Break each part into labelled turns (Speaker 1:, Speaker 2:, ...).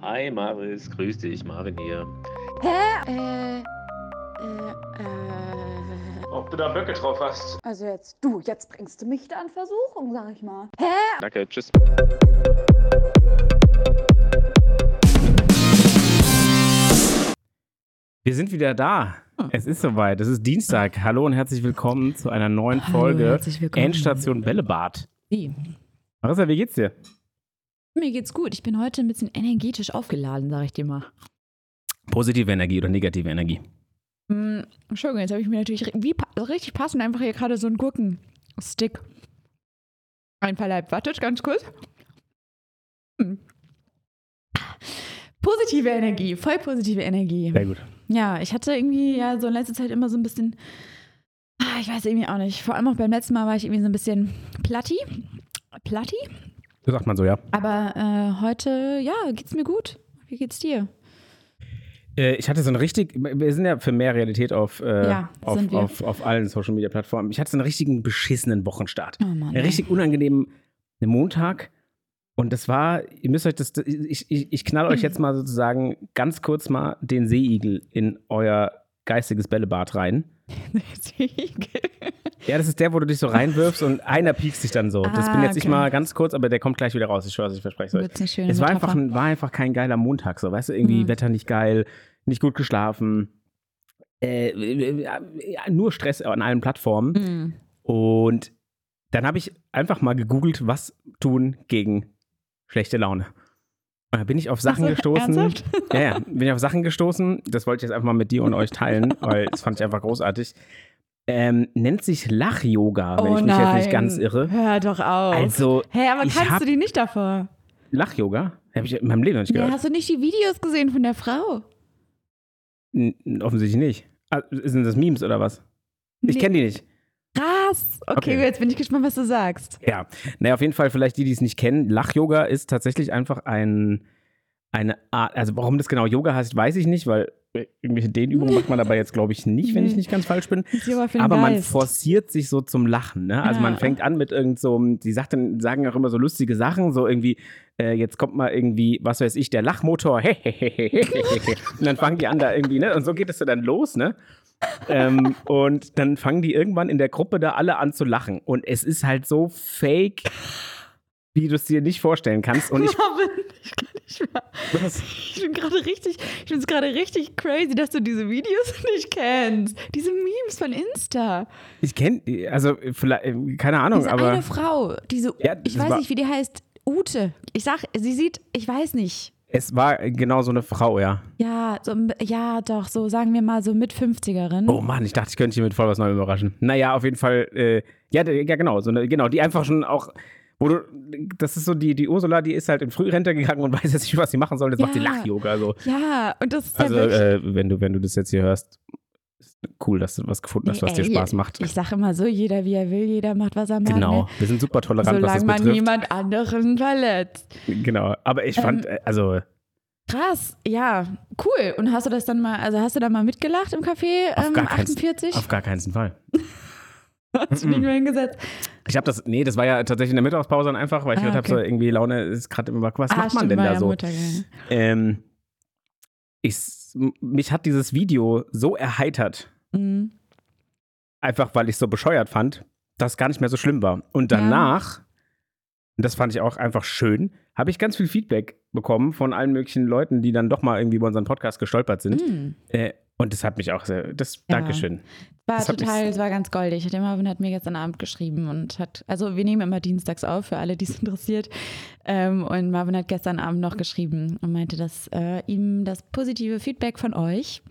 Speaker 1: Hi Maris, grüß dich, Marvin hier.
Speaker 2: Hä? Äh, äh, äh.
Speaker 1: Ob du da Böcke drauf hast?
Speaker 2: Also jetzt, du, jetzt bringst du mich da in Versuchung, sag ich mal. Hä?
Speaker 1: Danke, tschüss.
Speaker 3: Wir sind wieder da. Es ist soweit. Es ist Dienstag. Hallo und herzlich willkommen zu einer neuen
Speaker 4: Hallo,
Speaker 3: Folge
Speaker 4: herzlich willkommen.
Speaker 3: Endstation Bällebad.
Speaker 4: Wie?
Speaker 3: Marissa, wie geht's dir?
Speaker 4: Mir geht's gut. Ich bin heute ein bisschen energetisch aufgeladen, sag ich dir mal.
Speaker 3: Positive Energie oder negative Energie?
Speaker 4: Hm, Entschuldigung, jetzt habe ich mir natürlich wie richtig passend einfach hier gerade so einen Gurkenstick einverleibt. Wartet ganz kurz. Hm. Positive Energie, voll positive Energie.
Speaker 3: Sehr gut.
Speaker 4: Ja, ich hatte irgendwie ja so in letzter Zeit immer so ein bisschen, ah, ich weiß irgendwie auch nicht. Vor allem auch beim letzten Mal war ich irgendwie so ein bisschen platti. Platti?
Speaker 3: So sagt man so, ja.
Speaker 4: Aber äh, heute, ja, geht's mir gut. Wie geht's dir?
Speaker 3: Äh, ich hatte so eine richtig, wir sind ja für mehr Realität auf, äh,
Speaker 4: Ja,
Speaker 3: auf, auf, auf allen Social Media Plattformen. Ich hatte so einen richtigen beschissenen Wochenstart.
Speaker 4: Oh Mann.
Speaker 3: Einen richtig unangenehmen Montag. Und das war, ihr müsst euch das, ich, ich, ich knall euch jetzt mal sozusagen ganz kurz mal den Seeigel in euer geistiges Bällebad rein. Ja, das ist der, wo du dich so reinwirfst und einer piekst dich dann so. das
Speaker 4: Ah,
Speaker 3: bin jetzt nicht
Speaker 4: okay.
Speaker 3: mal ganz kurz, aber der kommt gleich wieder raus. Ich schwöre, ich verspreche es euch. Es war einfach, ein, war einfach kein geiler Montag, so, weißt du, irgendwie
Speaker 4: Mhm.
Speaker 3: Wetter nicht geil, nicht gut geschlafen, äh, äh, äh, nur Stress an allen Plattformen.
Speaker 4: Hm.
Speaker 3: Und dann habe ich einfach mal gegoogelt, was tun gegen schlechte Laune. Und da bin ich auf Sachen
Speaker 4: Ach so,
Speaker 3: gestoßen.
Speaker 4: ernsthaft?
Speaker 3: Ja, ja, bin ich auf Sachen gestoßen. Das wollte ich jetzt einfach mal mit dir und euch teilen, weil das fand ich einfach großartig. Ähm, nennt sich Lach-Yoga, wenn
Speaker 4: oh
Speaker 3: ich mich
Speaker 4: nein.
Speaker 3: jetzt nicht ganz irre.
Speaker 4: Hör doch auf.
Speaker 3: Also,
Speaker 4: Hä, aber
Speaker 3: ich
Speaker 4: kannst du die nicht davor?
Speaker 3: Lach-Yoga? Habe ich in meinem Leben noch nicht
Speaker 4: Nee,
Speaker 3: gehört.
Speaker 4: hast du nicht die Videos gesehen von der Frau?
Speaker 3: N offensichtlich nicht. Ah, sind das Memes oder was? Ich
Speaker 4: Nee.
Speaker 3: kenne die nicht.
Speaker 4: Krass. Okay,
Speaker 3: Okay.
Speaker 4: jetzt bin ich gespannt, was du sagst.
Speaker 3: Ja, naja, auf jeden Fall, vielleicht die, die es nicht kennen. Lach-Yoga ist tatsächlich einfach ein, eine Art, also warum das genau Yoga heißt, weiß ich nicht, weil irgendwelche Dehnübungen macht man dabei jetzt, glaube ich, nicht, wenn ich nicht ganz falsch bin.
Speaker 4: Den
Speaker 3: Aber man forciert sich so zum Lachen, ne? Also
Speaker 4: Ja.
Speaker 3: man fängt an mit irgend so, die sagt dann, sagen auch immer so lustige Sachen, so irgendwie, äh, jetzt kommt mal irgendwie, was weiß ich, der Lachmotor, und dann fangen die an da irgendwie, ne? Und so geht es dann los, ne? ähm, und dann fangen die irgendwann in der Gruppe da alle an zu lachen. Und es ist halt so fake, wie du es dir nicht vorstellen kannst. Und ich.
Speaker 4: Marvin, ich.
Speaker 3: Was?
Speaker 4: Ich bin gerade richtig, ich finde es gerade richtig crazy, dass du diese Videos nicht kennst. Diese Memes von Insta.
Speaker 3: Ich kenne, also vielleicht, keine Ahnung,
Speaker 4: Diese
Speaker 3: aber.
Speaker 4: eine Frau, diese,
Speaker 3: Ja,
Speaker 4: ich weiß
Speaker 3: war-
Speaker 4: nicht, wie die heißt, Ute. Ich sag, sie sieht, ich weiß nicht.
Speaker 3: Es war genau so eine Frau, ja.
Speaker 4: Ja, so, ja, doch, so sagen wir mal so mit 50erin.
Speaker 3: Oh Mann, ich dachte, ich könnte dich mit voll was Neuem überraschen. Naja, auf jeden Fall, äh, ja, ja, genau, so eine, genau, die einfach schon auch, wo du, das ist so die, die Ursula, die ist halt in Frührente gegangen und weiß jetzt nicht, was sie machen soll. Jetzt macht sie
Speaker 4: Ja.
Speaker 3: Lach-Yoga. So.
Speaker 4: Ja, und das ist
Speaker 3: Also,
Speaker 4: ja
Speaker 3: äh, wenn, du, wenn du das jetzt hier hörst, ist cool, dass du was gefunden hast, was dir
Speaker 4: ey,
Speaker 3: Spaß macht.
Speaker 4: Ich sag immer so, jeder wie er will, jeder macht, was er mag.
Speaker 3: Genau,
Speaker 4: Ne?
Speaker 3: wir sind super tolerant, was das
Speaker 4: Solange man
Speaker 3: betrifft.
Speaker 4: niemand anderen verletzt.
Speaker 3: Genau, aber ich fand,
Speaker 4: Ähm,
Speaker 3: äh, also
Speaker 4: Krass, ja, cool. Und hast du das dann mal, also hast du da mal mitgelacht im Café
Speaker 3: Auf
Speaker 4: ähm,
Speaker 3: gar keinen-
Speaker 4: 48?
Speaker 3: auf gar keinen Fall.
Speaker 4: hast du nicht mehr hingesetzt?
Speaker 3: Ich habe das, nee, das war ja tatsächlich in der Mittagspause dann einfach, weil ich
Speaker 4: Ah,
Speaker 3: gedacht habe,
Speaker 4: okay.
Speaker 3: so irgendwie Laune ist gerade immer, was
Speaker 4: Ah,
Speaker 3: macht man denn da
Speaker 4: ja
Speaker 3: so?
Speaker 4: Ja.
Speaker 3: Ähm, ich, mich hat dieses Video so erheitert,
Speaker 4: Mhm.
Speaker 3: einfach weil ich es so bescheuert fand, dass es gar nicht mehr so schlimm war. Und
Speaker 4: Ja.
Speaker 3: danach, und das fand ich auch einfach schön, habe ich ganz viel Feedback bekommen von allen möglichen Leuten, die dann doch mal irgendwie über unseren Podcast gestolpert sind.
Speaker 4: Mhm.
Speaker 3: Äh, und das hat mich auch sehr, das,
Speaker 4: Ja.
Speaker 3: Dankeschön.
Speaker 4: War
Speaker 3: Das
Speaker 4: total, es war ganz goldig. Der Marvin hat mir gestern Abend geschrieben und hat, also wir nehmen immer dienstags auf, für alle, die es interessiert. Ähm, und Marvin hat gestern Abend noch geschrieben und meinte, dass äh, ihm das positive Feedback von euch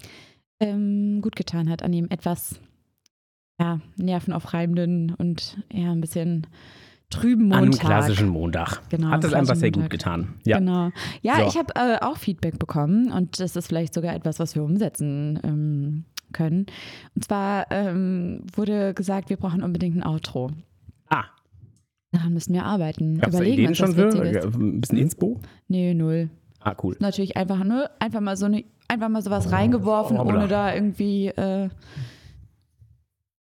Speaker 4: ähm, gut getan hat an ihm etwas ja, nervenaufreibenden und eher ein bisschen trüben
Speaker 3: An einem
Speaker 4: Montag.
Speaker 3: klassischen Montag.
Speaker 4: Genau,
Speaker 3: hat das einfach sehr gut
Speaker 4: Montag.
Speaker 3: getan. Ja.
Speaker 4: Genau. Ja,
Speaker 3: So.
Speaker 4: ich habe äh, auch Feedback bekommen und das ist vielleicht sogar etwas, was wir umsetzen ähm, können. Und zwar ähm, wurde gesagt, wir brauchen unbedingt ein Outro.
Speaker 3: Ah,
Speaker 4: Daran müssen wir arbeiten.
Speaker 3: gab es da
Speaker 4: Überlegen,
Speaker 3: Ideen schon für?
Speaker 4: Witziges.
Speaker 3: Ein bisschen Inspo?
Speaker 4: Nee, null.
Speaker 3: Ah, cool.
Speaker 4: Natürlich einfach nur, einfach mal so eine, einfach mal sowas reingeworfen,
Speaker 3: Hoppla.
Speaker 4: ohne da irgendwie, äh,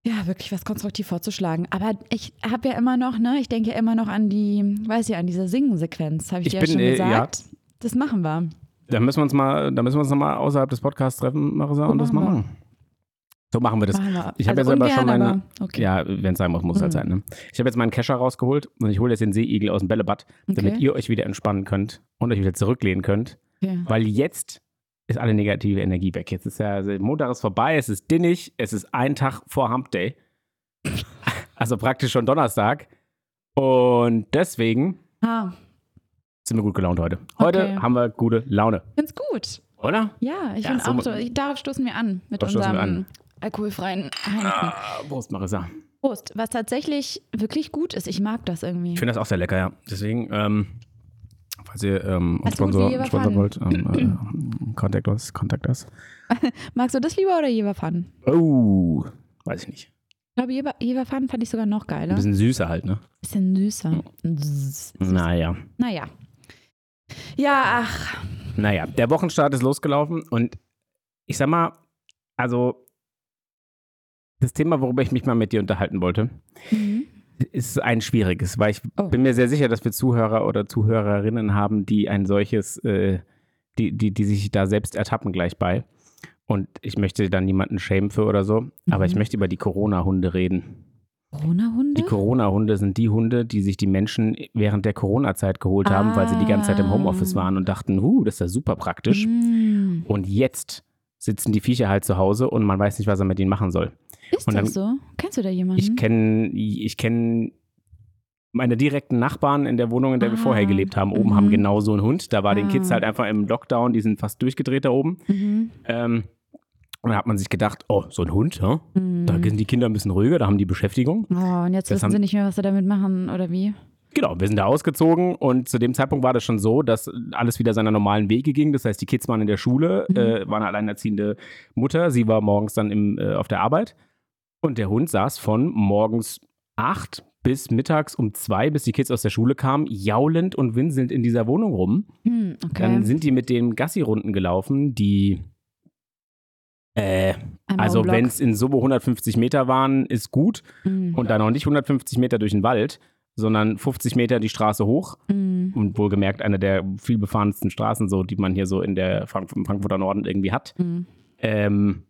Speaker 4: ja, wirklich was konstruktiv vorzuschlagen. Aber ich habe ja immer noch, ne, ich denke ja immer noch an die, weiß ja, an diese Singen-Sequenz, habe ich,
Speaker 3: Ich
Speaker 4: dir
Speaker 3: bin,
Speaker 4: ja schon
Speaker 3: äh,
Speaker 4: gesagt. Das machen wir.
Speaker 3: Da müssen wir uns mal, da müssen wir uns nochmal außerhalb des Podcasts treffen, Marisa,
Speaker 4: So
Speaker 3: und das mal
Speaker 4: machen.
Speaker 3: So machen wir das.
Speaker 4: Machen wir.
Speaker 3: Ich habe
Speaker 4: also
Speaker 3: ja selber schon
Speaker 4: ungern,
Speaker 3: meine.
Speaker 4: Okay.
Speaker 3: Ja, wenn es sein muss, muss es halt
Speaker 4: Mhm.
Speaker 3: sein. Ne? Ich habe jetzt meinen Kescher rausgeholt und ich hole jetzt den Seeigel aus dem Bällebad, damit
Speaker 4: Okay.
Speaker 3: ihr euch wieder entspannen könnt und euch wieder zurücklehnen könnt.
Speaker 4: okay.
Speaker 3: Weil jetzt ist alle negative Energie weg. Jetzt ist ja, also Montag ist vorbei, es ist dinnig, es ist ein Tag vor Hump Day. Also praktisch schon Donnerstag. Und deswegen
Speaker 4: Ah,
Speaker 3: sind wir gut gelaunt heute. Heute
Speaker 4: Okay.
Speaker 3: haben wir gute Laune,
Speaker 4: find's gut.
Speaker 3: oder?
Speaker 4: Ja, ich
Speaker 3: Ja,
Speaker 4: finde
Speaker 3: so
Speaker 4: auch so. Ich, darauf stoßen wir an mit unserem
Speaker 3: an.
Speaker 4: alkoholfreien Heineken.
Speaker 3: Ah, Prost, Marisa.
Speaker 4: Prost. Was tatsächlich wirklich gut ist. Ich mag das irgendwie.
Speaker 3: Ich finde das auch sehr lecker, ja. Deswegen, ähm, falls ihr ähm, uns Sponsor, wollt, ähm, äh, contact us, contact us.
Speaker 4: Magst du das lieber oder Jeverpfannen?
Speaker 3: Oh, weiß ich nicht.
Speaker 4: Ich glaube, Jever, fand ich sogar noch
Speaker 3: Ein
Speaker 4: geiler.
Speaker 3: bisschen süßer halt, ne?
Speaker 4: Bisschen süßer. Süß.
Speaker 3: Naja.
Speaker 4: Naja. Ja, ach.
Speaker 3: Naja, der Wochenstart ist losgelaufen und ich sag mal, also das Thema, worüber ich mich mal mit dir unterhalten wollte,
Speaker 4: Mhm.
Speaker 3: Ist ein schwieriges, weil ich
Speaker 4: Oh.
Speaker 3: bin mir sehr sicher, dass wir Zuhörer oder Zuhörerinnen haben, die ein solches, äh, die, die, die sich da selbst ertappen gleich bei. Und ich möchte da niemanden schämen für oder so, aber ich
Speaker 4: Mhm.
Speaker 3: möchte über die Corona-Hunde reden.
Speaker 4: Corona-Hunde?
Speaker 3: Die Corona-Hunde sind die Hunde, die sich die Menschen während der Corona-Zeit geholt haben, weil sie die ganze Zeit im Homeoffice
Speaker 4: Ah.
Speaker 3: waren und dachten, uh, das ist ja super praktisch.
Speaker 4: Mm.
Speaker 3: Und jetzt sitzen die Viecher halt zu Hause und man weiß nicht, was er mit ihnen machen soll.
Speaker 4: Ist
Speaker 3: Und
Speaker 4: das so? Kennst du da jemanden?
Speaker 3: Ich kenne ich kenn meine direkten Nachbarn in der Wohnung, in der wir
Speaker 4: Ah,
Speaker 3: vorher gelebt haben, oben
Speaker 4: mhm.
Speaker 3: haben genau so einen Hund. Da war den
Speaker 4: Ah.
Speaker 3: Kids halt einfach im Lockdown, die sind fast durchgedreht da oben.
Speaker 4: Mhm.
Speaker 3: Ähm, und da hat man sich gedacht, oh, so ein Hund, ja?
Speaker 4: Mhm.
Speaker 3: da sind die Kinder ein bisschen ruhiger, da haben die Beschäftigung.
Speaker 4: Oh, und jetzt
Speaker 3: Das
Speaker 4: wissen
Speaker 3: haben-
Speaker 4: sie nicht mehr, was sie damit machen, oder wie?
Speaker 3: Genau, wir sind da ausgezogen und zu dem Zeitpunkt war das schon so, dass alles wieder seiner normalen Wege ging. Das heißt, die Kids waren in der Schule,
Speaker 4: Mhm.
Speaker 3: äh, waren eine alleinerziehende Mutter, sie war morgens dann im, äh, auf der Arbeit und der Hund saß von morgens acht bis mittags um zwei, bis die Kids aus der Schule kamen, jaulend und winselnd in dieser Wohnung rum.
Speaker 4: Hm, okay.
Speaker 3: Dann sind die mit den Gassi-Runden gelaufen, die äh, also wenn es in Summe 150 Meter waren, ist gut.
Speaker 4: Mhm.
Speaker 3: Und dann noch nicht 150 Meter durch den Wald, sondern 50 Meter die Straße hoch.
Speaker 4: Mhm.
Speaker 3: Und wohlgemerkt eine der viel befahrensten Straßen, so, die man hier so in der Frank im Frankfurter Norden irgendwie hat.
Speaker 4: Mhm.
Speaker 3: Ähm,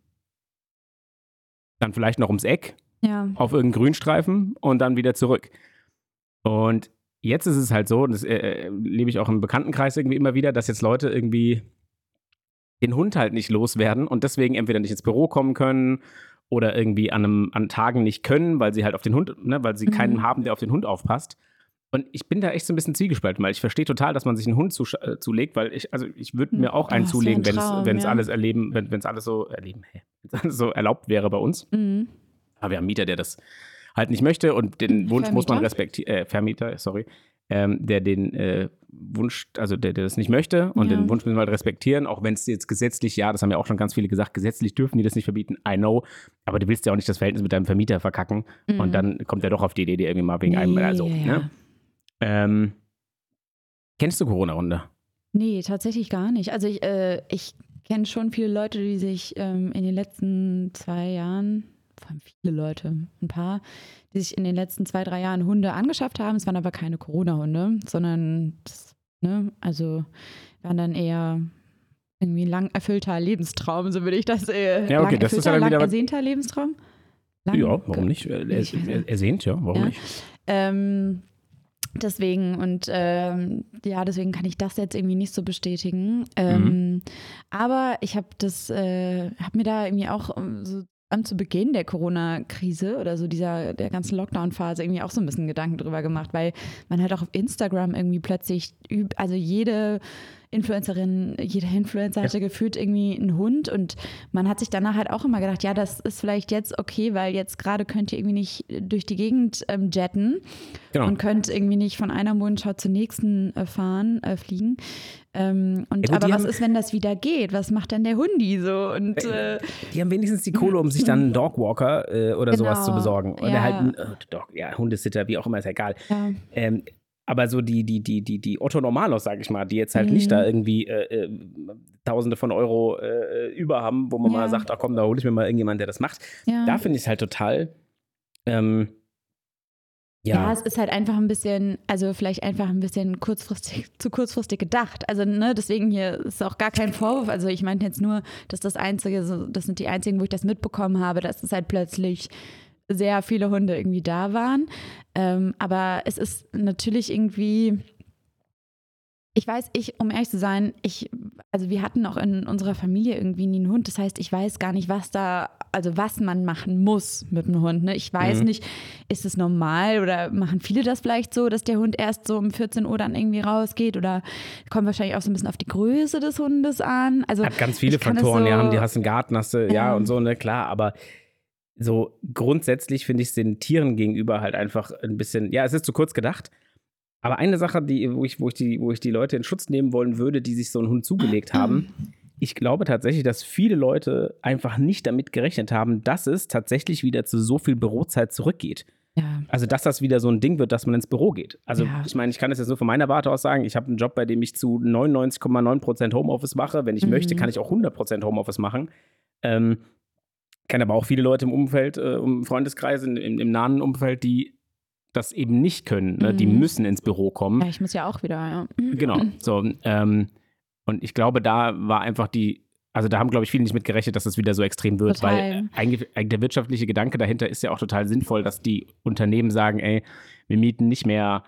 Speaker 3: dann vielleicht noch ums Eck
Speaker 4: Ja.
Speaker 3: auf irgendeinen Grünstreifen und dann wieder zurück. Und jetzt ist es halt so, und das äh, lebe ich auch im Bekanntenkreis irgendwie immer wieder, dass jetzt Leute irgendwie den Hund halt nicht loswerden und deswegen entweder nicht ins Büro kommen können oder irgendwie an, einem, an Tagen nicht können, weil sie halt auf den Hund, ne, weil sie
Speaker 4: Mhm.
Speaker 3: keinen haben, der auf den Hund aufpasst. Und ich bin da echt so ein bisschen zwiegespalten, weil ich verstehe total, dass man sich einen Hund zu, äh, zulegt, weil ich, also ich würde mir auch
Speaker 4: Oh,
Speaker 3: einen
Speaker 4: wär
Speaker 3: zulegen,
Speaker 4: ein
Speaker 3: wenn es
Speaker 4: Traum,
Speaker 3: wenn es
Speaker 4: ja.
Speaker 3: alles erleben, wenn es alles so erleben, hä? wenn's alles so erlaubt wäre bei uns.
Speaker 4: Mhm.
Speaker 3: Aber wir haben einen Mieter, der das halt nicht möchte und den Wunsch muss man
Speaker 4: Vermieter?
Speaker 3: respektieren, äh, Vermieter, sorry, ähm, der den äh, Wunsch, also der, der das nicht möchte und
Speaker 4: Ja.
Speaker 3: den Wunsch müssen wir halt respektieren, auch wenn es jetzt gesetzlich, ja, das haben ja auch schon ganz viele gesagt, gesetzlich dürfen die das nicht verbieten, I know, aber du willst ja auch nicht das Verhältnis mit deinem Vermieter verkacken
Speaker 4: Mhm.
Speaker 3: und dann kommt er doch auf die Idee, dir irgendwie mal wegen einem,
Speaker 4: Nee,
Speaker 3: also,
Speaker 4: ja, ja.
Speaker 3: ne? Ähm, kennst du Corona-Runde?
Speaker 4: Nee, tatsächlich gar nicht. Also ich, äh, ich kenne schon viele Leute, die sich ähm, in den letzten zwei Jahren, vor allem viele Leute, ein paar, die sich in den letzten zwei, drei Jahren Hunde angeschafft haben. Es waren aber keine Corona-Hunde, sondern das, ne, also waren dann eher irgendwie ein lang erfüllter Lebenstraum, so würde ich das äh,
Speaker 3: Ja, okay,
Speaker 4: lang
Speaker 3: das ist ja dann
Speaker 4: lang
Speaker 3: wieder
Speaker 4: ersehnter Lebenstraum? Lang
Speaker 3: ja, warum nicht? Er, er, ersehnt, ja, warum
Speaker 4: Ja.
Speaker 3: nicht?
Speaker 4: Ähm, deswegen und ähm, ja, deswegen kann ich das jetzt irgendwie nicht so bestätigen. Ähm, Aber ich habe das, äh, habe mir da irgendwie auch ähm, so zu Beginn der Corona-Krise oder so dieser der ganzen Lockdown-Phase irgendwie auch so ein bisschen Gedanken drüber gemacht, weil man halt auch auf Instagram irgendwie plötzlich, also jede Influencerin, jeder Influencer hatte gefühlt irgendwie einen Hund und man hat sich danach halt auch immer gedacht, ja, das ist vielleicht jetzt okay, weil jetzt gerade könnt ihr irgendwie nicht durch die Gegend ähm, jetten
Speaker 3: Genau.
Speaker 4: und könnt irgendwie nicht von einer Mondschau zur nächsten äh, fahren, äh, fliegen. Ähm, und
Speaker 3: Ja,
Speaker 4: aber was
Speaker 3: haben-
Speaker 4: ist, wenn das wieder geht? Was macht denn der Hundi so? Und äh,
Speaker 3: Die haben wenigstens die Kohle, um sich dann einen Dogwalker äh, oder sowas
Speaker 4: Genau,
Speaker 3: zu besorgen. Oder
Speaker 4: ja.
Speaker 3: halt ein äh, Dog, ja, Hundesitter, wie auch immer, ist ja egal.
Speaker 4: ja.
Speaker 3: Ähm, aber so die, die, die, die, die Otto Normalos, sag ich mal, die jetzt halt
Speaker 4: Mhm.
Speaker 3: nicht da irgendwie äh, äh, Tausende von Euro äh, über haben, wo man
Speaker 4: Ja.
Speaker 3: mal sagt, ach komm, da hole ich mir mal irgendjemanden, der das macht.
Speaker 4: ja.
Speaker 3: Da finde ich es halt total Ähm,
Speaker 4: Ja.
Speaker 3: ja,
Speaker 4: es ist halt einfach ein bisschen, also vielleicht einfach ein bisschen kurzfristig, zu kurzfristig gedacht. Also, ne, deswegen hier ist auch gar kein Vorwurf. Also, ich meinte jetzt nur, dass das Einzige, so, das sind die einzigen, wo ich das mitbekommen habe, dass es halt plötzlich sehr viele Hunde irgendwie da waren. Ähm, aber es ist natürlich irgendwie, ich weiß, ich, um ehrlich zu sein, ich, also wir hatten auch in unserer Familie irgendwie nie einen Hund. Das heißt, ich weiß gar nicht, was da, also was man machen muss mit einem Hund. Ne? Ich weiß
Speaker 3: Mhm.
Speaker 4: nicht, ist es normal oder machen viele das vielleicht so, dass der Hund erst so um 14 Uhr dann irgendwie rausgeht oder kommt wahrscheinlich auch so ein bisschen auf die Größe des Hundes an. Also
Speaker 3: hat ganz viele Faktoren.
Speaker 4: so-
Speaker 3: ja, haben die hast einen Garten, hast du, ja,
Speaker 4: Ja.
Speaker 3: und so, ne, klar, aber so grundsätzlich finde ich es den Tieren gegenüber halt einfach ein bisschen, ja, es ist zu kurz gedacht. Aber eine Sache, die, wo, ich, wo, ich die, wo ich die Leute in Schutz nehmen wollen würde, die sich so einen Hund zugelegt haben, ich glaube tatsächlich, dass viele Leute einfach nicht damit gerechnet haben, dass es tatsächlich wieder zu so viel Bürozeit zurückgeht.
Speaker 4: ja.
Speaker 3: Also, dass das wieder so ein Ding wird, dass man ins Büro geht. Also,
Speaker 4: Ja.
Speaker 3: ich meine, ich kann das jetzt nur von meiner Warte aus sagen. Ich habe einen Job, bei dem ich zu 99,9% Homeoffice mache. Wenn ich
Speaker 4: Mhm.
Speaker 3: möchte, kann ich auch 100% Homeoffice machen. Ähm, kenne aber auch viele Leute im Umfeld, äh, im Freundeskreis, in, im, im nahen Umfeld, die das eben nicht können. Ne? Die
Speaker 4: Mhm.
Speaker 3: müssen ins Büro kommen.
Speaker 4: ja, ich muss ja auch wieder, ja.
Speaker 3: Genau. So, ähm, und ich glaube, da war einfach die, also da haben, glaube ich, viele nicht mit gerechnet, dass es wieder so extrem wird,
Speaker 4: Total.
Speaker 3: weil eigentlich, eigentlich der wirtschaftliche Gedanke dahinter ist ja auch total sinnvoll, dass die Unternehmen sagen, ey, wir mieten nicht mehr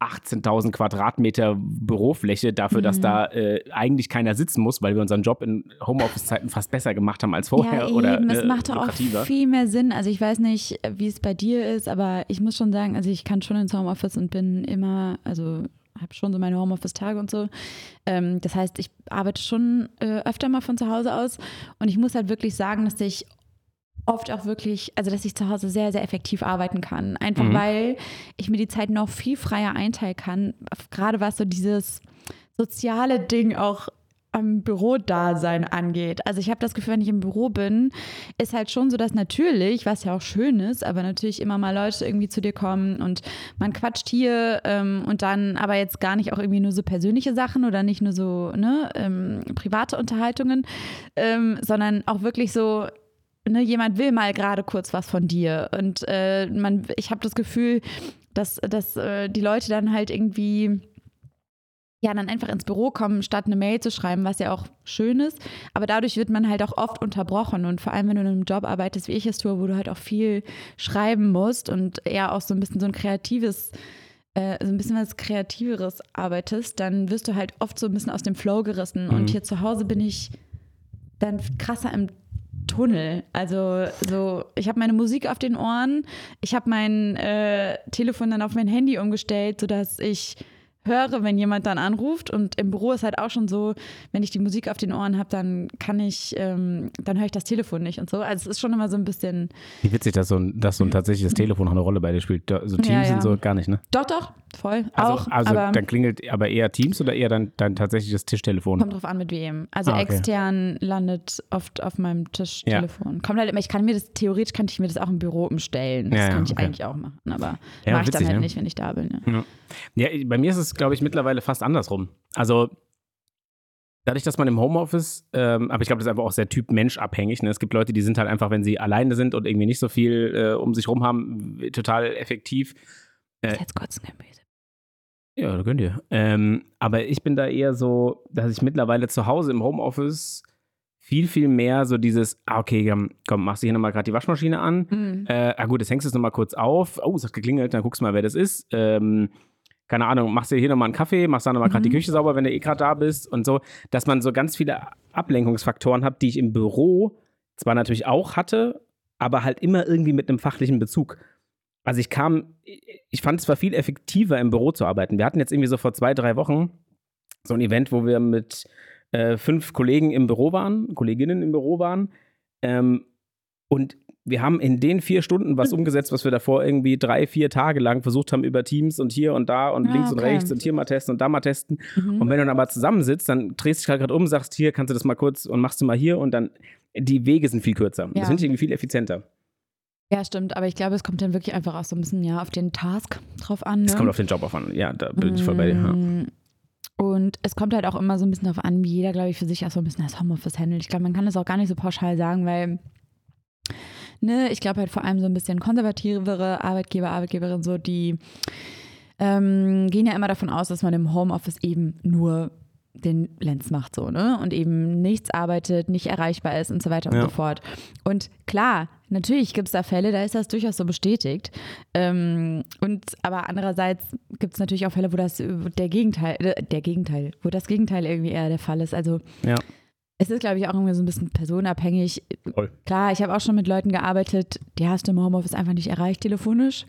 Speaker 3: 18.000 Quadratmeter Bürofläche dafür, dass
Speaker 4: Mhm.
Speaker 3: da äh, eigentlich keiner sitzen muss, weil wir unseren Job in Homeoffice-Zeiten fast besser gemacht haben als vorher
Speaker 4: ja,
Speaker 3: oder
Speaker 4: eben, es
Speaker 3: äh,
Speaker 4: macht auch viel mehr Sinn. Also ich weiß nicht, wie es bei dir ist, aber ich muss schon sagen, also ich kann schon ins Homeoffice und bin immer, also habe schon so meine Homeoffice-Tage und so. Ähm, das heißt, ich arbeite schon äh, öfter mal von zu Hause aus und ich muss halt wirklich sagen, dass ich oft auch wirklich, also dass ich zu Hause sehr, sehr effektiv arbeiten kann. Einfach
Speaker 3: Mhm.
Speaker 4: weil ich mir die Zeit noch viel freier einteilen kann. Gerade was so dieses soziale Ding auch am Bürodasein angeht. Also ich habe das Gefühl, wenn ich im Büro bin, ist halt schon so, dass natürlich, was ja auch schön ist, aber natürlich immer mal Leute irgendwie zu dir kommen und man quatscht hier ähm, und dann aber jetzt gar nicht auch irgendwie nur so persönliche Sachen oder nicht nur so ne, ähm, private Unterhaltungen, ähm, sondern auch wirklich so Ne, jemand will mal gerade kurz was von dir und äh, man, ich habe das Gefühl, dass, dass äh, die Leute dann halt irgendwie ja dann einfach ins Büro kommen, statt eine Mail zu schreiben, was ja auch schön ist. Aber dadurch wird man halt auch oft unterbrochen. Und vor allem, wenn du in einem Job arbeitest, wie ich es tue, wo du halt auch viel schreiben musst und eher auch so ein bisschen so ein kreatives, äh, so ein bisschen was Kreativeres arbeitest, dann wirst du halt oft so ein bisschen aus dem Flow gerissen.
Speaker 3: Mhm.
Speaker 4: Und hier zu Hause bin ich dann krasser im Tunnel. Also so, ich habe meine Musik auf den Ohren, ich habe mein äh, Telefon dann auf mein Handy umgestellt, sodass ich höre, wenn jemand dann anruft. Und im Büro ist halt auch schon so, wenn ich die Musik auf den Ohren habe, dann kann ich, ähm, dann höre ich das Telefon nicht und so. Also es ist schon immer so ein bisschen.
Speaker 3: Wie witzig, dass so ein, dass so ein tatsächliches Telefon auch eine Rolle bei dir spielt. So Teams
Speaker 4: Ja, ja.
Speaker 3: und so gar nicht, ne?
Speaker 4: Doch, doch, voll.
Speaker 3: Also,
Speaker 4: auch.
Speaker 3: also dann klingelt aber eher Teams oder eher dann dein tatsächliches Tischtelefon?
Speaker 4: kommt drauf an, mit wem. Also
Speaker 3: Ah, okay.
Speaker 4: extern landet oft auf meinem Tisch Telefon. Kommt halt immer, ich kann mir das, theoretisch könnte ich mir das auch im Büro umstellen. Das
Speaker 3: Ja, ja,
Speaker 4: kann ich
Speaker 3: okay.
Speaker 4: eigentlich auch machen. Aber
Speaker 3: Ja,
Speaker 4: mache ich dann halt
Speaker 3: ne?
Speaker 4: nicht, wenn ich da bin. Ja.
Speaker 3: Ja, bei mir ist es, glaube ich, mittlerweile fast andersrum. Also dadurch, dass man im Homeoffice, ähm, aber ich glaube, das ist einfach auch sehr Typ-Mensch abhängig. Ne? Es gibt Leute, die sind halt einfach, wenn sie alleine sind und irgendwie nicht so viel äh, um sich rum haben, total effektiv. Äh,
Speaker 4: Jetzt kurz ein Gemüse.
Speaker 3: Ja, da könnt ihr. Ähm, aber ich bin da eher so, dass ich mittlerweile zu Hause im Homeoffice viel, viel mehr so dieses, ah, okay, komm, komm machst du hier nochmal gerade die Waschmaschine an.
Speaker 4: Mhm.
Speaker 3: Äh, ah gut, jetzt hängst du es nochmal kurz auf. Oh, es hat geklingelt, dann guckst du mal, wer das ist. Ähm, keine Ahnung, machst dir hier nochmal einen Kaffee, machst dann nochmal gerade
Speaker 4: Mhm.
Speaker 3: die Küche sauber, wenn du eh gerade da bist und so, dass man so ganz viele Ablenkungsfaktoren hat, die ich im Büro zwar natürlich auch hatte, aber halt immer irgendwie mit einem fachlichen Bezug. Also ich kam, ich fand es zwar viel effektiver im Büro zu arbeiten. Wir hatten jetzt irgendwie so vor zwei, drei Wochen so ein Event, wo wir mit äh, fünf Kollegen im Büro waren, Kolleginnen im Büro waren. Ähm, und wir haben in den vier Stunden was umgesetzt, was wir davor irgendwie drei, vier Tage lang versucht haben über Teams und hier und da und
Speaker 4: Ah,
Speaker 3: links und
Speaker 4: okay.
Speaker 3: rechts und hier mal testen und da mal testen.
Speaker 4: Mhm.
Speaker 3: Und wenn du dann aber zusammensitzt, dann drehst du dich halt gerade um, sagst, hier kannst du das mal kurz und machst du mal hier und dann, die Wege sind viel kürzer.
Speaker 4: Ja.
Speaker 3: Das finde ich irgendwie viel effizienter.
Speaker 4: Ja, stimmt, aber ich glaube, es kommt dann wirklich einfach auch so ein bisschen ja auf den Task drauf an. Ne?
Speaker 3: Es kommt auf den Job auf an. Ja, da bin ich voll bei dir. Ja.
Speaker 4: Mm, Und es kommt halt auch immer so ein bisschen darauf an, wie jeder, glaube ich, für sich auch so ein bisschen das Homeoffice handelt. Ich glaube, man kann das auch gar nicht so pauschal sagen, weil ne, ich glaube halt vor allem so ein bisschen konservativere Arbeitgeber, Arbeitgeberinnen, so die ähm, gehen ja immer davon aus, dass man im Homeoffice eben nur den Lenz macht so, ne? Und eben nichts arbeitet, nicht erreichbar ist und so weiter und
Speaker 3: Ja.
Speaker 4: so fort. Und klar, natürlich gibt es da Fälle, da ist das durchaus so bestätigt. Ähm, und aber andererseits gibt es natürlich auch Fälle, wo das der Gegenteil, äh, der Gegenteil, wo das Gegenteil irgendwie eher der Fall ist. Also
Speaker 3: Ja.
Speaker 4: Es ist, glaube ich, auch irgendwie so ein bisschen personabhängig.
Speaker 3: Voll.
Speaker 4: Klar, ich habe auch schon mit Leuten gearbeitet, die hast du im Homeoffice einfach nicht erreicht telefonisch.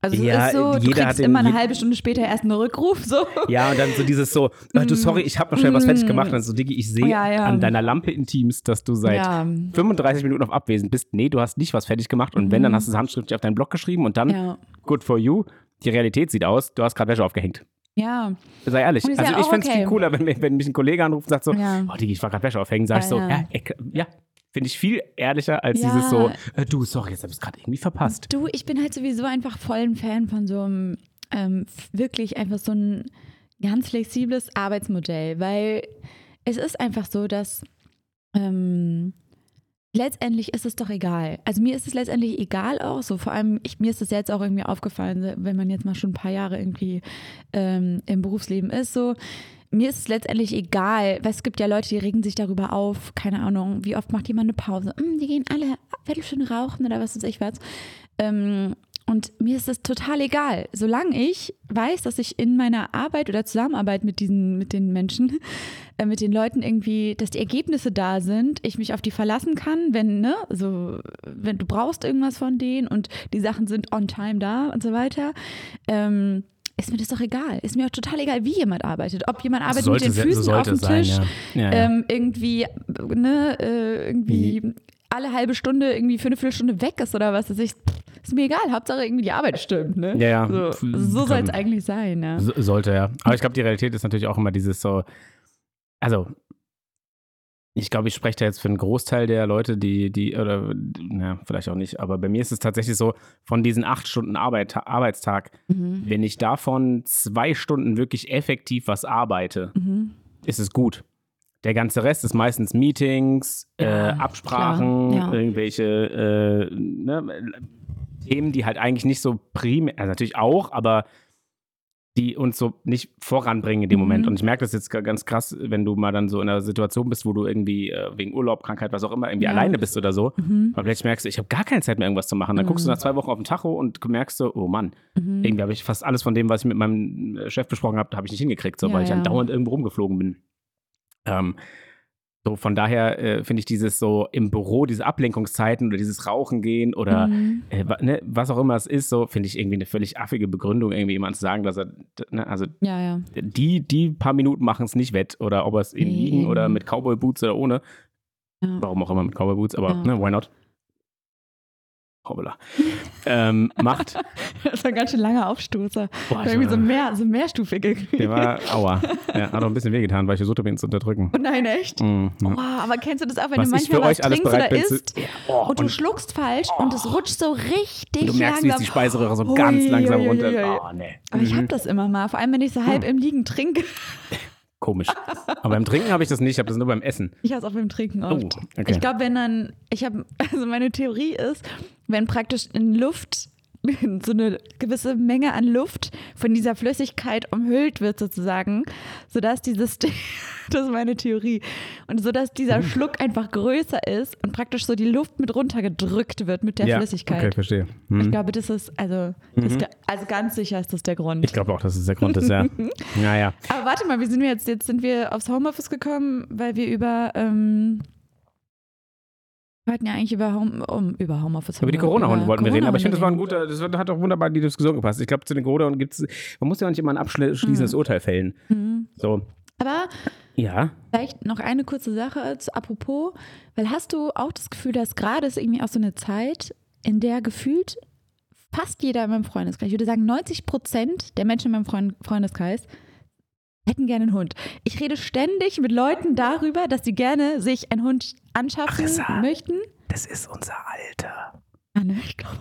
Speaker 4: Also es
Speaker 3: Ja,
Speaker 4: ist so, du
Speaker 3: jeder hat
Speaker 4: kriegst immer eine halbe Stunde später erst einen Rückruf. So.
Speaker 3: Ja, und dann so dieses so, äh, du, sorry, ich habe noch schnell was fertig gemacht. Und dann so, Diggi, ich sehe
Speaker 4: Mm. Ja, ja.
Speaker 3: an deiner Lampe in Teams, dass du seit
Speaker 4: Ja.
Speaker 3: 35 Minuten auf Abwesen bist. Nee, du hast nicht was fertig gemacht. Und wenn, dann hast du es handschriftlich auf deinen Blog geschrieben und dann,
Speaker 4: Mhm.
Speaker 3: Good for you, die Realität sieht aus, du hast gerade Wäsche aufgehängt.
Speaker 4: Ja,
Speaker 3: Sei ehrlich. Also
Speaker 4: ja
Speaker 3: ich fände es
Speaker 4: okay.
Speaker 3: viel cooler, wenn, mich- wenn mich ein Kollege anruft und sagt so,
Speaker 4: Ja.
Speaker 3: oh Digi, ich war gerade Wäsche aufhängen, sag ich so,
Speaker 4: ja.
Speaker 3: ja. Finde ich viel ehrlicher als
Speaker 4: Ja.
Speaker 3: dieses so, äh, du, sorry, jetzt habe ich es gerade irgendwie verpasst.
Speaker 4: du, ich bin halt sowieso einfach voll ein Fan von so einem ähm, wirklich einfach so ein ganz flexibles Arbeitsmodell, weil es ist einfach so, dass ähm, letztendlich ist es doch egal. Also mir ist es letztendlich egal auch, so vor allem, ich, mir ist es jetzt auch irgendwie aufgefallen, wenn man jetzt mal schon ein paar Jahre irgendwie ähm, im Berufsleben ist, so mir ist es letztendlich egal, weil es gibt ja Leute, die regen sich darüber auf, keine Ahnung, wie oft macht jemand eine Pause? Hm, die gehen alle Viertelstunde rauchen oder was weiß ich was. Ähm, und mir ist es total egal, solange ich weiß, dass ich in meiner Arbeit oder Zusammenarbeit mit diesen, mit den Menschen, äh, mit den Leuten irgendwie, dass die Ergebnisse da sind, ich mich auf die verlassen kann, wenn, ne, so, wenn du brauchst irgendwas von denen und die Sachen sind on time da und so weiter, ähm, ist mir das doch egal. Ist mir auch total egal, wie jemand arbeitet. Ob jemand arbeitet mit den Füßen auf dem
Speaker 3: sein,
Speaker 4: Tisch,
Speaker 3: ja. Ja, ja.
Speaker 4: ähm, irgendwie, ne, äh, irgendwie alle halbe Stunde irgendwie für eine Viertelstunde weg ist oder was weiß ich. Ist mir egal, Hauptsache irgendwie die Arbeit stimmt, ne?
Speaker 3: Ja, ja.
Speaker 4: So, so soll es eigentlich sein, ja.
Speaker 3: So- Sollte, ja. Aber ich glaube, die Realität ist natürlich auch immer dieses so, also ich glaube, ich spreche da jetzt für einen Großteil der Leute, die, die, oder, na, vielleicht auch nicht, aber bei mir ist es tatsächlich so, von diesen acht Stunden Arbeit, Arbeitstag,
Speaker 4: Mhm.
Speaker 3: wenn ich davon zwei Stunden wirklich effektiv was arbeite,
Speaker 4: Mhm.
Speaker 3: ist es gut. Der ganze Rest ist meistens Meetings,
Speaker 4: Ja,
Speaker 3: äh, Absprachen,
Speaker 4: klar, ja.
Speaker 3: irgendwelche äh, ne, Themen, die halt eigentlich nicht so primär, also natürlich auch, aber die uns so nicht voranbringen in dem
Speaker 4: Mhm.
Speaker 3: Moment. Und ich merke das jetzt ga- ganz krass, wenn du mal dann so in einer Situation bist, wo du irgendwie äh, wegen Urlaub, Krankheit, was auch immer, irgendwie
Speaker 4: Ja.
Speaker 3: alleine bist oder so.
Speaker 4: Mhm.
Speaker 3: Aber vielleicht merkst du, ich habe gar keine Zeit mehr, irgendwas zu machen. Dann guckst du
Speaker 4: Mhm.
Speaker 3: nach zwei Wochen auf den Tacho und merkst so, oh Mann,
Speaker 4: Mhm.
Speaker 3: irgendwie habe ich fast alles von dem, was ich mit meinem äh, Chef besprochen habe, habe ich nicht hingekriegt, so,
Speaker 4: Ja,
Speaker 3: weil ich
Speaker 4: ja.
Speaker 3: andauernd irgendwo rumgeflogen bin. Ähm, so von daher äh, finde ich dieses so im Büro, diese Ablenkungszeiten oder dieses Rauchen gehen oder
Speaker 4: Mhm.
Speaker 3: äh, ne, was auch immer es ist, so finde ich irgendwie eine völlig affige Begründung, irgendwie jemand zu sagen, dass er, ne, also
Speaker 4: Ja, ja.
Speaker 3: die, die paar Minuten machen es nicht wett oder ob er es eben
Speaker 4: Nee,
Speaker 3: liegen oder mit Cowboy Boots oder ohne.
Speaker 4: Ja.
Speaker 3: Warum auch immer mit Cowboy Boots, aber ne, why not? Hoppala. ähm, macht.
Speaker 4: Das war ein ganz schön langer Aufstoßer.
Speaker 3: Boah,
Speaker 4: irgendwie so, mehr, so mehrstufige.
Speaker 3: Der war, aua. Ja, hat auch ein bisschen wehgetan, weil ich versucht habe, ihn zu unterdrücken.
Speaker 4: Oh nein, echt?
Speaker 3: Mhm, ja.
Speaker 4: Oh, aber kennst du das auch, wenn
Speaker 3: Was
Speaker 4: du manchmal was trinkst oder isst
Speaker 3: Oh,
Speaker 4: und du
Speaker 3: und-
Speaker 4: schluckst falsch und es rutscht so richtig
Speaker 3: Du merkst, wie es
Speaker 4: langsam.
Speaker 3: die Speiseröhre so ganz langsam runter. Oh, nee.
Speaker 4: Aber ich
Speaker 3: Mhm.
Speaker 4: habe das immer mal, vor allem wenn ich so halb im Liegen trinke.
Speaker 3: Komisch. Aber beim Trinken habe ich das nicht, ich habe das nur beim Essen.
Speaker 4: Ich habe es auch beim Trinken
Speaker 3: Oh,
Speaker 4: oft.
Speaker 3: okay.
Speaker 4: Ich glaube, wenn dann, ich habe, also meine Theorie ist, wenn praktisch in Luft so eine gewisse Menge an Luft von dieser Flüssigkeit umhüllt wird sozusagen, sodass dieses, das ist meine Theorie, und sodass
Speaker 3: Mhm.
Speaker 4: dieser Schluck einfach größer ist und praktisch so die Luft mit runtergedrückt wird mit der
Speaker 3: ja,
Speaker 4: Flüssigkeit.
Speaker 3: Okay, verstehe. Mhm.
Speaker 4: Ich glaube, das ist, also,
Speaker 3: Mhm.
Speaker 4: also ganz sicher ist das der Grund.
Speaker 3: Ich glaube auch, dass es der Grund ist, ja. Naja.
Speaker 4: Aber warte mal, wie sind wir jetzt? Jetzt sind wir aufs Homeoffice gekommen, weil wir über, ähm, wir wollten ja eigentlich über, Home, um, über Homeoffice
Speaker 3: Über die Corona-Hunde wollten wir reden, aber ich finde, das war ein guter, das hat auch wunderbar in die Diskussion gepasst. Ich glaube, zu den Corona-Hunden gibt es, man muss ja auch nicht immer ein abschließendes Urteil fällen.
Speaker 4: Mhm.
Speaker 3: So,
Speaker 4: Aber
Speaker 3: ja.
Speaker 4: vielleicht noch eine kurze Sache als apropos, weil hast du auch das Gefühl, dass gerade ist irgendwie auch so eine Zeit, in der gefühlt fast jeder in meinem Freundeskreis, ich würde sagen 90 Prozent der Menschen in meinem Freund Freundeskreis hätten gerne einen Hund. Ich rede ständig mit Leuten darüber, dass sie gerne sich einen Hund anschaffen
Speaker 3: Ach, Issa.
Speaker 4: möchten.
Speaker 3: Das ist unser Alter.
Speaker 4: Ah, ne.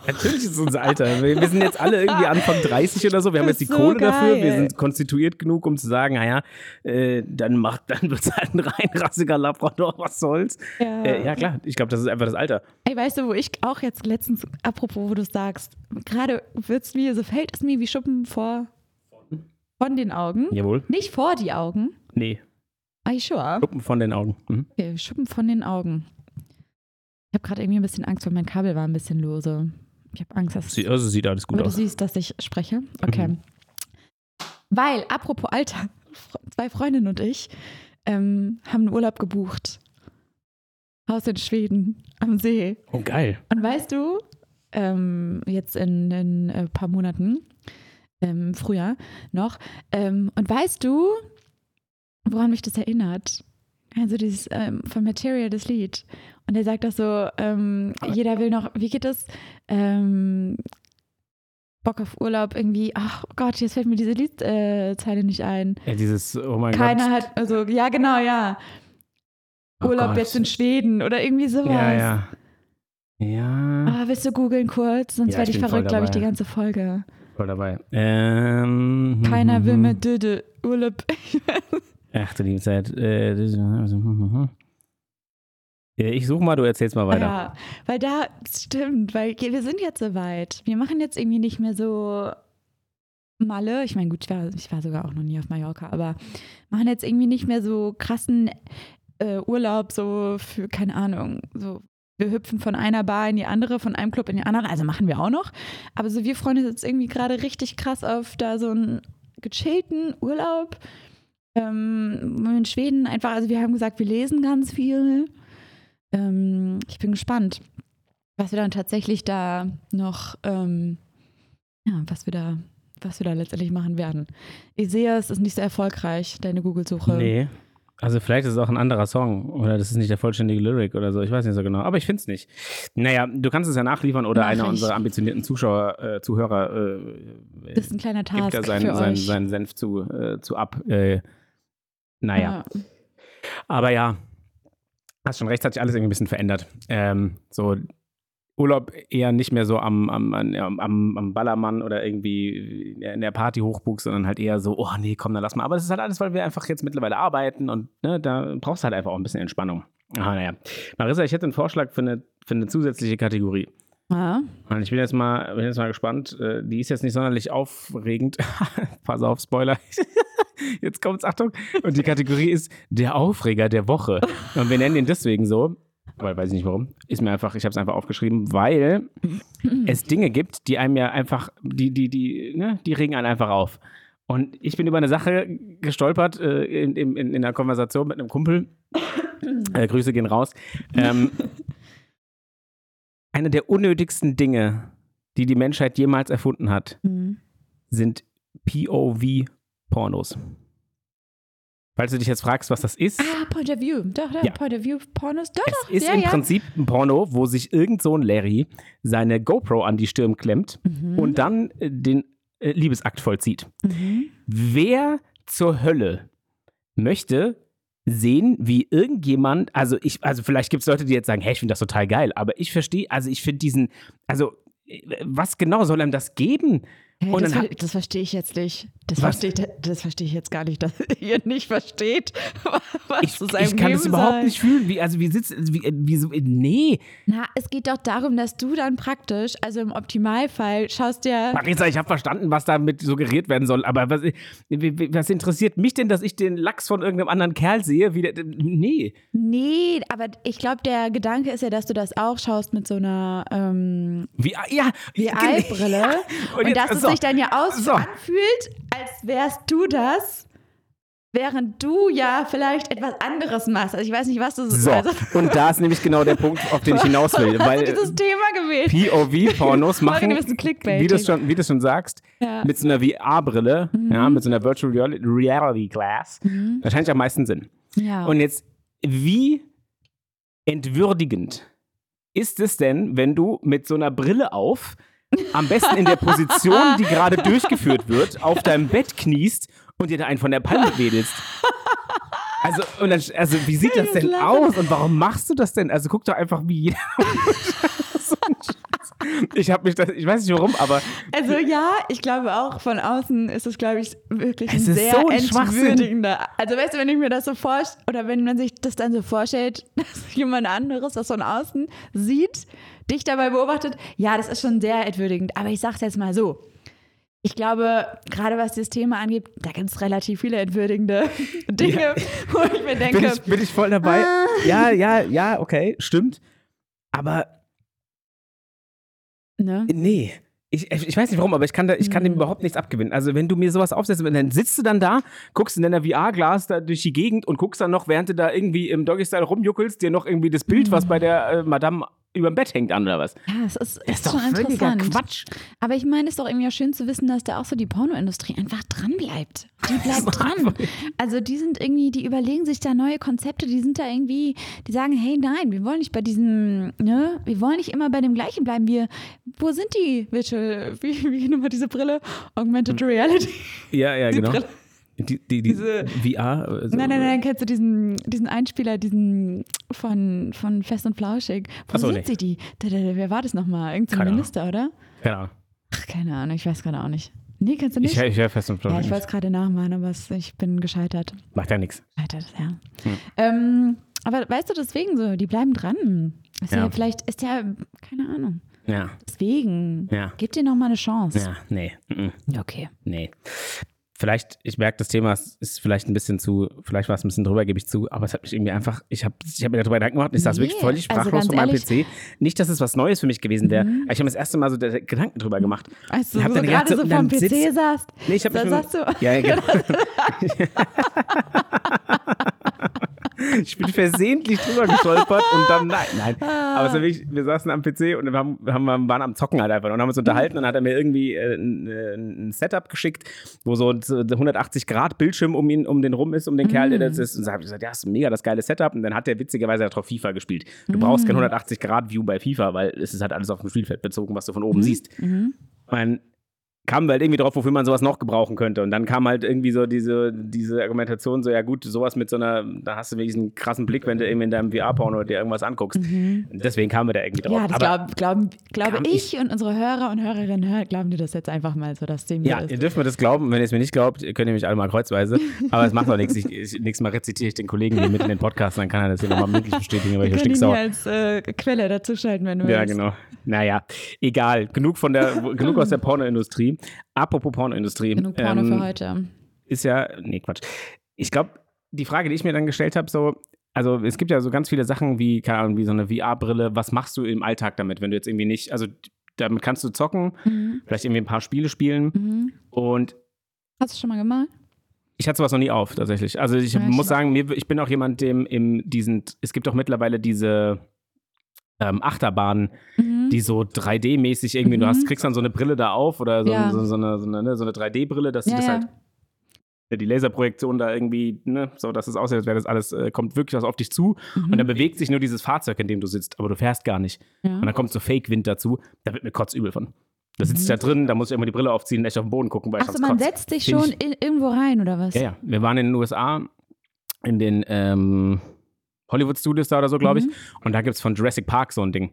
Speaker 3: Natürlich ist es unser Alter. Wir, wir sind jetzt alle irgendwie Anfang 30 oder so. Wir haben jetzt die
Speaker 4: so
Speaker 3: Kohle dafür. Wir
Speaker 4: geil.
Speaker 3: sind konstituiert genug, um zu sagen, naja, äh, dann macht, dann wird es halt ein reinrassiger Labrador, was soll's.
Speaker 4: Ja.
Speaker 3: Äh, ja, klar. Ich glaube, das ist einfach das Alter.
Speaker 4: Ey, weißt du, wo ich auch jetzt letztens, apropos, wo du sagst, gerade wird's mir, so fällt es mir wie Schuppen vor von den Augen.
Speaker 3: Jawohl.
Speaker 4: Nicht vor die Augen.
Speaker 3: Nee,
Speaker 4: Are you sure?
Speaker 3: Schuppen von den Augen. Mhm.
Speaker 4: Okay, Schuppen von den Augen. Ich habe gerade irgendwie ein bisschen Angst, weil mein Kabel war ein bisschen lose. Ich habe Angst, dass
Speaker 3: Sie, also sieht alles gut
Speaker 4: Aber du
Speaker 3: aus.
Speaker 4: siehst, dass ich spreche? Okay.
Speaker 3: Mhm.
Speaker 4: Weil, apropos Alter, zwei Freundinnen und ich ähm, haben einen Urlaub gebucht. Haus in Schweden, am See.
Speaker 3: Oh, geil.
Speaker 4: Und weißt du, ähm, jetzt in ein äh, paar Monaten, ähm, früher noch, ähm, und weißt du, woran mich das erinnert? Also dieses ähm, von Material, das Lied. Und er sagt doch so, ähm, jeder will noch, wie geht das? Ähm, Bock auf Urlaub irgendwie, ach Gott, jetzt fällt mir diese Liedzeile äh, nicht ein.
Speaker 3: Ja, dieses, oh mein
Speaker 4: Keiner
Speaker 3: Gott.
Speaker 4: hat, also ja genau, ja.
Speaker 3: Oh
Speaker 4: Urlaub
Speaker 3: Gott.
Speaker 4: jetzt in Schweden oder irgendwie sowas.
Speaker 3: Ja, ja. Ja,
Speaker 4: Ah, willst du googeln kurz? Sonst
Speaker 3: Ja,
Speaker 4: werde
Speaker 3: ich
Speaker 4: verrückt, glaube ich, die ganze Folge.
Speaker 3: voll dabei. Ähm,
Speaker 4: Keiner will
Speaker 3: mhm.
Speaker 4: mit Döde Urlaub.
Speaker 3: Ach du liebe Zeit. Äh, ich suche mal, du erzählst mal weiter.
Speaker 4: Ja, weil da stimmt, weil wir sind jetzt so weit. Wir machen jetzt irgendwie nicht mehr so Malle. Ich meine, gut, ich war, ich war sogar auch noch nie auf Mallorca, aber machen jetzt irgendwie nicht mehr so krassen äh, Urlaub, so für, keine Ahnung, so. Wir hüpfen von einer Bar in die andere, von einem Club in die andere. Also machen wir auch noch. Aber so wir freuen uns jetzt irgendwie gerade richtig krass auf da so einen gechillten Urlaub. Ähm, in Schweden einfach, also wir haben gesagt, wir lesen ganz viel. Ähm, ich bin gespannt, was wir dann tatsächlich da noch, ähm, ja, was wir da, was wir da letztendlich machen werden. Ich sehe, es ist nicht so erfolgreich, deine Google-Suche.
Speaker 3: Nee. Also vielleicht ist es auch ein anderer Song oder das ist nicht der vollständige Lyric oder so. Ich weiß nicht so genau. Aber ich finde es nicht. Naja, du kannst es ja nachliefern oder
Speaker 4: Mach
Speaker 3: einer
Speaker 4: ich.
Speaker 3: unserer ambitionierten Zuschauer, äh, Zuhörer äh,
Speaker 4: Das ist ein kleiner
Speaker 3: gibt
Speaker 4: Task
Speaker 3: da seinen,
Speaker 4: für
Speaker 3: seinen,
Speaker 4: euch.
Speaker 3: seinen Senf zu, äh, zu ab. Äh, naja.
Speaker 4: Ja.
Speaker 3: Aber ja, hast schon recht, hat sich alles irgendwie ein bisschen verändert. Ähm, so Urlaub eher nicht mehr so am, am, am, am, Ballermann oder irgendwie in der Party hochbuchst, sondern halt eher so, oh nee, komm, dann lass mal. Aber das ist halt alles, weil wir einfach jetzt mittlerweile arbeiten und ne, da brauchst du halt einfach auch ein bisschen Entspannung. Ah, naja. Marissa, ich hätte einen Vorschlag für eine, für eine zusätzliche Kategorie.
Speaker 4: Ja.
Speaker 3: Und ich bin jetzt mal, bin jetzt mal gespannt. Äh, Die ist jetzt nicht sonderlich aufregend. Pass auf, Spoiler. Jetzt kommt's, Achtung. Und die Kategorie ist der Aufreger der Woche. Und wir nennen ihn deswegen so, weil weiß ich nicht warum. Ist mir einfach, ich habe es einfach aufgeschrieben, weil es Dinge gibt, die einem ja einfach, die, die, die, ne, die regen einen einfach auf. Und ich bin über eine Sache gestolpert äh, in, in, in einer Konversation mit einem Kumpel. Äh, Grüße gehen raus. Ähm, eine der unnötigsten Dinge, die die Menschheit jemals erfunden hat,
Speaker 4: Mhm.
Speaker 3: sind POV-Pornos. Falls du dich jetzt fragst, was das ist,
Speaker 4: Ah, Point of View. Doch, doch,
Speaker 3: Ja.
Speaker 4: Point of View Pornos. Doch,
Speaker 3: es
Speaker 4: doch.
Speaker 3: ist
Speaker 4: ja,
Speaker 3: im
Speaker 4: ja.
Speaker 3: Prinzip ein Porno, wo sich irgend so ein Larry seine GoPro an die Stirn klemmt
Speaker 4: Mhm.
Speaker 3: und dann äh, den äh, Liebesakt vollzieht.
Speaker 4: Mhm.
Speaker 3: Wer zur Hölle möchte sehen, wie irgendjemand, also ich, also vielleicht gibt es Leute, die jetzt sagen, hey, ich finde das total geil, aber ich verstehe, also ich finde diesen, also äh, was genau soll einem das geben?
Speaker 4: Hey, das, ver das verstehe ich jetzt nicht. Das verstehe, das verstehe ich jetzt gar nicht, dass ihr nicht versteht, was
Speaker 3: Ich,
Speaker 4: es einem
Speaker 3: ich kann das
Speaker 4: geben
Speaker 3: überhaupt nicht fühlen. Wie, also wie sitzt, wie, wie so, nee.
Speaker 4: Na, es geht doch darum, dass du dann praktisch, also im Optimalfall, schaust dir.
Speaker 3: Marisa, ich habe verstanden, was damit suggeriert werden soll, aber was, was interessiert mich denn, dass ich den Lachs von irgendeinem anderen Kerl sehe? Wie der, nee.
Speaker 4: Nee, aber ich glaube, der Gedanke ist ja, dass du das auch schaust mit so einer ähm,
Speaker 3: Wie, ja,
Speaker 4: VR-Brille.
Speaker 3: Und
Speaker 4: Und,
Speaker 3: jetzt-
Speaker 4: dass es
Speaker 3: so.
Speaker 4: sich dann ja aus
Speaker 3: So.
Speaker 4: anfühlt, als wärst du das, während du ja vielleicht etwas anderes machst. Also ich weiß nicht, was du
Speaker 3: So,
Speaker 4: also,
Speaker 3: und da ist nämlich genau der Punkt, auf den ich hinaus will.
Speaker 4: hast
Speaker 3: Weil
Speaker 4: du dieses Thema gewählt.
Speaker 3: Machen,
Speaker 4: ein bisschen Clickbaiting.
Speaker 3: wie du, schon, wie du schon sagst,
Speaker 4: Ja.
Speaker 3: mit so einer VR-Brille,
Speaker 4: Mhm.
Speaker 3: ja, mit so einer Virtual Reali- Reality Glass, wahrscheinlich am meisten Sinn.
Speaker 4: Ja.
Speaker 3: Und jetzt, wie entwürdigend ist es denn, wenn du mit so einer Brille auf, am besten in der Position, die gerade durchgeführt wird, auf deinem Bett kniest und dir da einen von der Palme wedelst? Also, dann, also wie sieht das denn aus und warum machst du das denn? Also guck doch einfach wie jeder. Ich habe mich das, ich weiß nicht warum, aber
Speaker 4: Also ja, ich glaube auch, von außen ist es, glaube ich, wirklich
Speaker 3: Es
Speaker 4: ein
Speaker 3: ist
Speaker 4: sehr
Speaker 3: so ein
Speaker 4: entwürdigender. Also weißt du, wenn ich mir das so vorstelle, oder wenn man sich das dann so vorstellt, dass jemand anderes das von außen sieht, dich dabei beobachtet, ja, das ist schon sehr entwürdigend. Aber ich sag's jetzt mal so. Ich glaube, gerade was das Thema angeht, da gibt es relativ viele entwürdigende Dinge, wo ich mir denke,
Speaker 3: bin ich, bin ich voll dabei. Ja, ja, ja, okay, stimmt. Aber
Speaker 4: ne?
Speaker 3: nee. Ich, ich weiß nicht warum, aber ich kann, da, ich kann dem
Speaker 4: Mhm.
Speaker 3: überhaupt nichts abgewinnen. Also, wenn du mir sowas aufsetzt, dann sitzt du dann da, guckst in deiner VR-Glas da durch die Gegend und guckst dann noch, während du da irgendwie im Doggy-Style rumjuckelst, dir noch irgendwie das Bild, was bei der äh, Madame über dem Bett hängt, an oder was?
Speaker 4: Ja, es ist,
Speaker 3: Das
Speaker 4: ist, schon
Speaker 3: völliger
Speaker 4: interessant.
Speaker 3: Quatsch.
Speaker 4: Aber ich meine, es ist doch irgendwie auch schön zu wissen, dass da auch so die Pornoindustrie einfach dran bleibt. Die bleibt dran. Also die sind irgendwie, die überlegen sich da neue Konzepte, die sind da irgendwie, die sagen, hey nein, wir wollen nicht bei diesem, ne, wir wollen nicht immer bei dem gleichen bleiben. Wir, wo sind die Virtual, wie, wie nochmal diese Brille? Augmented Reality.
Speaker 3: Ja, ja,
Speaker 4: Die
Speaker 3: genau.
Speaker 4: Brille.
Speaker 3: Die, die, die
Speaker 4: Diese-
Speaker 3: VR. also-
Speaker 4: Nein, nein, nein, kennst du diesen, diesen Einspieler, diesen von, von Fest und Flauschig? Wo
Speaker 3: so,
Speaker 4: sind
Speaker 3: nee.
Speaker 4: sie die? Da, da, da, wer war das nochmal? Irgendein
Speaker 3: Keine Ahnung.
Speaker 4: Minister, oder?
Speaker 3: Keine Ahnung.
Speaker 4: Ach, keine Ahnung, ich weiß gerade auch nicht. Nee, kennst du nicht?
Speaker 3: Ich, ich höre fest und
Speaker 4: Ja, ich
Speaker 3: flauschig.
Speaker 4: wollte es gerade nachmachen, aber ich bin gescheitert.
Speaker 3: Macht ja nichts.
Speaker 4: Gescheitert, ja.
Speaker 3: Hm.
Speaker 4: Ähm, aber weißt du, deswegen so, die bleiben dran. Ist ja.
Speaker 3: Ja.
Speaker 4: vielleicht, ist ja, keine Ahnung.
Speaker 3: Ja,
Speaker 4: Deswegen,
Speaker 3: ja,
Speaker 4: gib dir noch mal eine Chance.
Speaker 3: ja, nee. mhm.
Speaker 4: Okay.
Speaker 3: Nee. Vielleicht, ich merke, das Thema ist, vielleicht ein bisschen zu, vielleicht war es ein bisschen drüber, gebe ich zu, aber es hat mich irgendwie einfach, ich habe ich hab mir darüber Gedanken gemacht, ich saß
Speaker 4: Nee,
Speaker 3: wirklich völlig
Speaker 4: also
Speaker 3: sprachlos
Speaker 4: ganz
Speaker 3: vor meinem PC. Nicht, dass es was Neues für mich gewesen wäre,
Speaker 4: Mhm.
Speaker 3: aber ich habe mir das erste Mal so Gedanken drüber gemacht.
Speaker 4: Als du so gerade
Speaker 3: so,
Speaker 4: so vom PC
Speaker 3: sitzt-
Speaker 4: saßt,
Speaker 3: Nee, ich habe
Speaker 4: da sagst du,
Speaker 3: Ja, ja, genau. ich bin versehentlich drüber gestolpert und dann, nein, nein. Aber es war wirklich, wir saßen am PC und wir, haben, wir haben, waren am Zocken halt einfach und haben uns unterhalten und dann hat er mir irgendwie äh, ein, äh, ein Setup geschickt, wo so ein 180 Grad Bildschirm um ihn, um den rum ist, um den Kerl, der das ist. Und da habe ich gesagt, ja, das ist mega das geile Setup. Und dann hat der witzigerweise drauf FIFA gespielt. Du brauchst kein 180 Grad View bei FIFA, weil es ist halt alles auf dem Spielfeld bezogen, was du von oben siehst.
Speaker 4: Mhm.
Speaker 3: Kam halt irgendwie drauf, wofür man sowas noch gebrauchen könnte. Und dann kam halt irgendwie so diese, diese Argumentation, so, ja gut, sowas mit so einer, da hast du wirklich einen krassen Blick, wenn du irgendwie in deinem VR-Porno dir irgendwas anguckst. Deswegen kamen wir da irgendwie drauf.
Speaker 4: Mhm. Ja, das glaub, glaub, glaube
Speaker 3: Kam
Speaker 4: ich und unsere Hörer und Hörerinnen hör, glauben dir das jetzt einfach mal so, dass dem
Speaker 3: ja,
Speaker 4: so
Speaker 3: ihr
Speaker 4: ist.
Speaker 3: dürft mir das glauben. Wenn ihr es mir nicht glaubt, könnt ihr mich alle mal kreuzweise. Aber es macht doch nichts. Ich, ich, nächstes Mal rezitiere ich den Kollegen hier mit in den Podcast, dann kann er das hier nochmal mündlich bestätigen, weil ich
Speaker 4: hier als äh, Quelle dazuschalten, wenn du
Speaker 3: Ja,
Speaker 4: willst.
Speaker 3: genau. Naja, egal. Genug von der, genug aus der Pornoindustrie. Apropos Pornoindustrie.
Speaker 4: Genug Porno
Speaker 3: ähm,
Speaker 4: für heute.
Speaker 3: Ist ja, nee, Quatsch. Ich glaube, die Frage, die ich mir dann gestellt habe, so, also es gibt ja so ganz viele Sachen wie, keine Ahnung, wie so eine VR-Brille. Was machst du im Alltag damit, wenn du jetzt irgendwie nicht, also damit kannst du zocken,
Speaker 4: Mhm.
Speaker 3: vielleicht irgendwie ein paar Spiele spielen
Speaker 4: Mhm.
Speaker 3: und
Speaker 4: Hast du schon mal gemacht?
Speaker 3: ich hatte sowas noch nie auf, tatsächlich. Also ich
Speaker 4: Ja, ich
Speaker 3: muss
Speaker 4: schon.
Speaker 3: sagen, mir, ich bin auch jemand, dem im diesen, es gibt auch mittlerweile diese ähm, Achterbahnen,
Speaker 4: Mhm.
Speaker 3: die so 3D-mäßig irgendwie, du
Speaker 4: Mhm.
Speaker 3: hast, kriegst dann so eine Brille da auf oder so,
Speaker 4: Ja.
Speaker 3: so, so eine, so eine, ne, so eine 3D-Brille, dass du
Speaker 4: ja,
Speaker 3: das
Speaker 4: ja.
Speaker 3: halt die Laserprojektion da irgendwie, ne, so dass es aussieht, als wäre das alles, äh, kommt wirklich was auf dich zu
Speaker 4: Mhm.
Speaker 3: und dann bewegt sich nur dieses Fahrzeug, in dem du sitzt, aber du fährst gar nicht. Und dann kommt so Fake-Wind dazu, da wird mir kotzübel von. Da sitze ich
Speaker 4: Mhm.
Speaker 3: da drin, da muss ich immer die Brille aufziehen und echt auf den Boden gucken, weil ich
Speaker 4: Achso, man
Speaker 3: kotze.
Speaker 4: setzt sich
Speaker 3: Find
Speaker 4: schon
Speaker 3: ich-
Speaker 4: in, irgendwo rein, oder was?
Speaker 3: Ja, ja. Wir waren in den USA, in den ähm, Hollywood Studios da oder so, glaube ich.
Speaker 4: Mhm.
Speaker 3: Und da gibt es von Jurassic Park so ein Ding.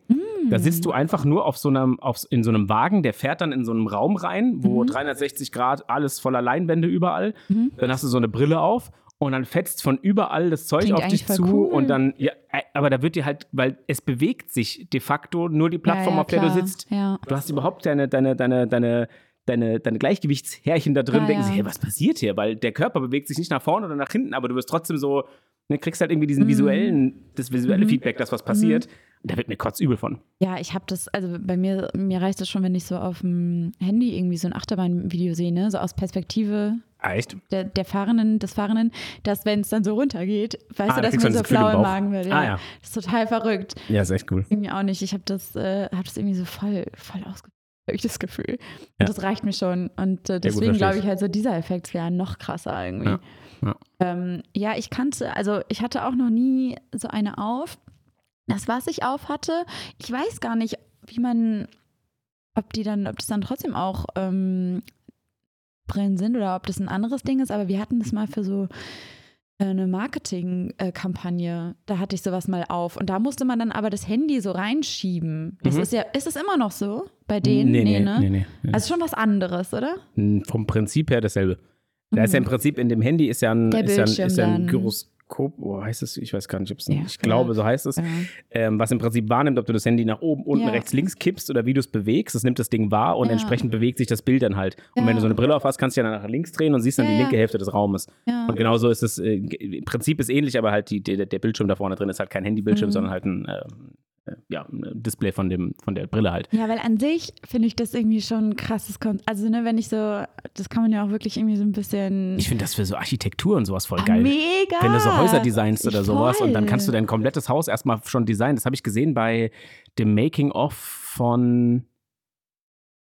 Speaker 3: Da sitzt du einfach nur auf so einem, auf, in so einem Wagen, der fährt dann in so einem Raum rein, wo
Speaker 4: Mhm.
Speaker 3: 360 Grad alles voller Leinwände überall.
Speaker 4: Mhm.
Speaker 3: Dann hast du so eine Brille auf und dann fetzt von überall das Zeug
Speaker 4: Klingt
Speaker 3: auf dich zu
Speaker 4: cool.
Speaker 3: und dann, ja, äh, aber da wird dir halt, weil es bewegt sich de facto nur die Plattform,
Speaker 4: ja, ja,
Speaker 3: auf der
Speaker 4: klar.
Speaker 3: du sitzt.
Speaker 4: Ja.
Speaker 3: Du hast überhaupt deine, deine, deine, deine, deine, deine Gleichgewichtshärchen da drin,
Speaker 4: Ja,
Speaker 3: denken
Speaker 4: ja.
Speaker 3: sie, hey, was passiert hier? Weil der Körper bewegt sich nicht nach vorne oder nach hinten, aber du wirst trotzdem so, ne, kriegst halt irgendwie diesen
Speaker 4: Mhm.
Speaker 3: visuellen, das visuelle
Speaker 4: Mhm.
Speaker 3: Feedback, das was passiert. Und da wird mir kotzübel von.
Speaker 4: Ja, ich habe das, also bei mir, mir reicht es schon, wenn ich so auf dem Handy irgendwie so ein Achterbahnvideo sehe, ne? so aus Perspektive
Speaker 3: echt?
Speaker 4: der, der Fahrenden, des Fahrenden, dass wenn es dann so runtergeht, weißt
Speaker 3: Ah,
Speaker 4: du,
Speaker 3: da
Speaker 4: dass mir
Speaker 3: du
Speaker 4: so
Speaker 3: das
Speaker 4: flau
Speaker 3: im.
Speaker 4: Magen wird. Ja.
Speaker 3: Ah, ja.
Speaker 4: Das ist total verrückt.
Speaker 3: Ja, ist echt cool.
Speaker 4: Irgendwie auch nicht. Ich habe das, äh, hab das irgendwie so voll, voll ausgeprägt, hab ich das Gefühl. Und
Speaker 3: Ja.
Speaker 4: das reicht mir schon. Und äh, deswegen glaube
Speaker 3: ich.
Speaker 4: ich halt so, dieser Effekt wäre noch krasser irgendwie.
Speaker 3: Ja, ja.
Speaker 4: Ähm, ja, ich kannte, also ich hatte auch noch nie so eine auf. Das, was ich auf hatte, ich weiß gar nicht, wie man, ob die dann, ob das dann trotzdem auch ähm, Brillen sind oder ob das ein anderes Ding ist, aber wir hatten das mal für so eine Marketingkampagne. Da hatte ich sowas mal auf. Und da musste man dann aber das Handy so reinschieben. Das
Speaker 3: Mhm.
Speaker 4: ist ja, ist es immer noch so bei denen?
Speaker 3: nee, nee,
Speaker 4: ne?
Speaker 3: nee, nee, nee.
Speaker 4: Also schon was anderes, oder?
Speaker 3: Vom Prinzip her dasselbe. Da ist ja im Prinzip in dem Handy ist ja ein,
Speaker 4: Mhm.
Speaker 3: Ist ja ein, ist ja ein. Gyroskop, oh, heißt es? Ich weiß gar nicht, ob es
Speaker 4: Ja,
Speaker 3: ich glaube, so heißt es. Ähm, was im Prinzip wahrnimmt, ob du das Handy nach oben, unten, rechts, links kippst oder wie du es bewegst. Das nimmt das Ding wahr und entsprechend bewegt sich das Bild dann halt. Und wenn du so eine Brille auf hast, kannst du ja dann nach links drehen und siehst dann die linke. Hälfte des Raumes. Und genauso ist es, äh, im Prinzip ist ähnlich, aber halt die, der, der Bildschirm da vorne drin ist halt kein Handybildschirm,
Speaker 4: Mhm.
Speaker 3: sondern halt ein, äh, ja, ein Display von, dem, von der Brille halt.
Speaker 4: Ja, weil an sich finde ich das irgendwie schon ein krasses Konzept. Also, ne, wenn ich so, das kann man ja auch wirklich irgendwie so ein bisschen.
Speaker 3: Ich finde das für so Architektur und sowas voll
Speaker 4: Ah,
Speaker 3: geil.
Speaker 4: Mega!
Speaker 3: Wenn du so Häuser designst oder sowas und dann
Speaker 4: Voll.
Speaker 3: kannst du dein komplettes Haus erstmal schon designen. Das habe ich gesehen bei dem Making-of von.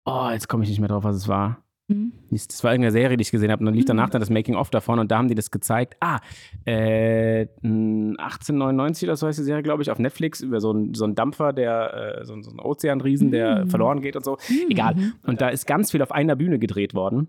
Speaker 3: Oh, jetzt komme ich nicht mehr drauf, was es war.
Speaker 4: Hm?
Speaker 3: Das war irgendeine Serie, die ich gesehen habe. Und dann lief
Speaker 4: Mhm.
Speaker 3: danach dann das Making-of davon und da haben die das gezeigt. Ah, äh, mh, 1899 oder so heißt die Serie, glaube ich, auf Netflix über so einen, so einen Dampfer, der, äh, so, so einen Ozeanriesen, der
Speaker 4: Mhm.
Speaker 3: verloren geht und so.
Speaker 4: Mhm.
Speaker 3: Egal. Und da ist ganz viel auf einer Bühne gedreht worden.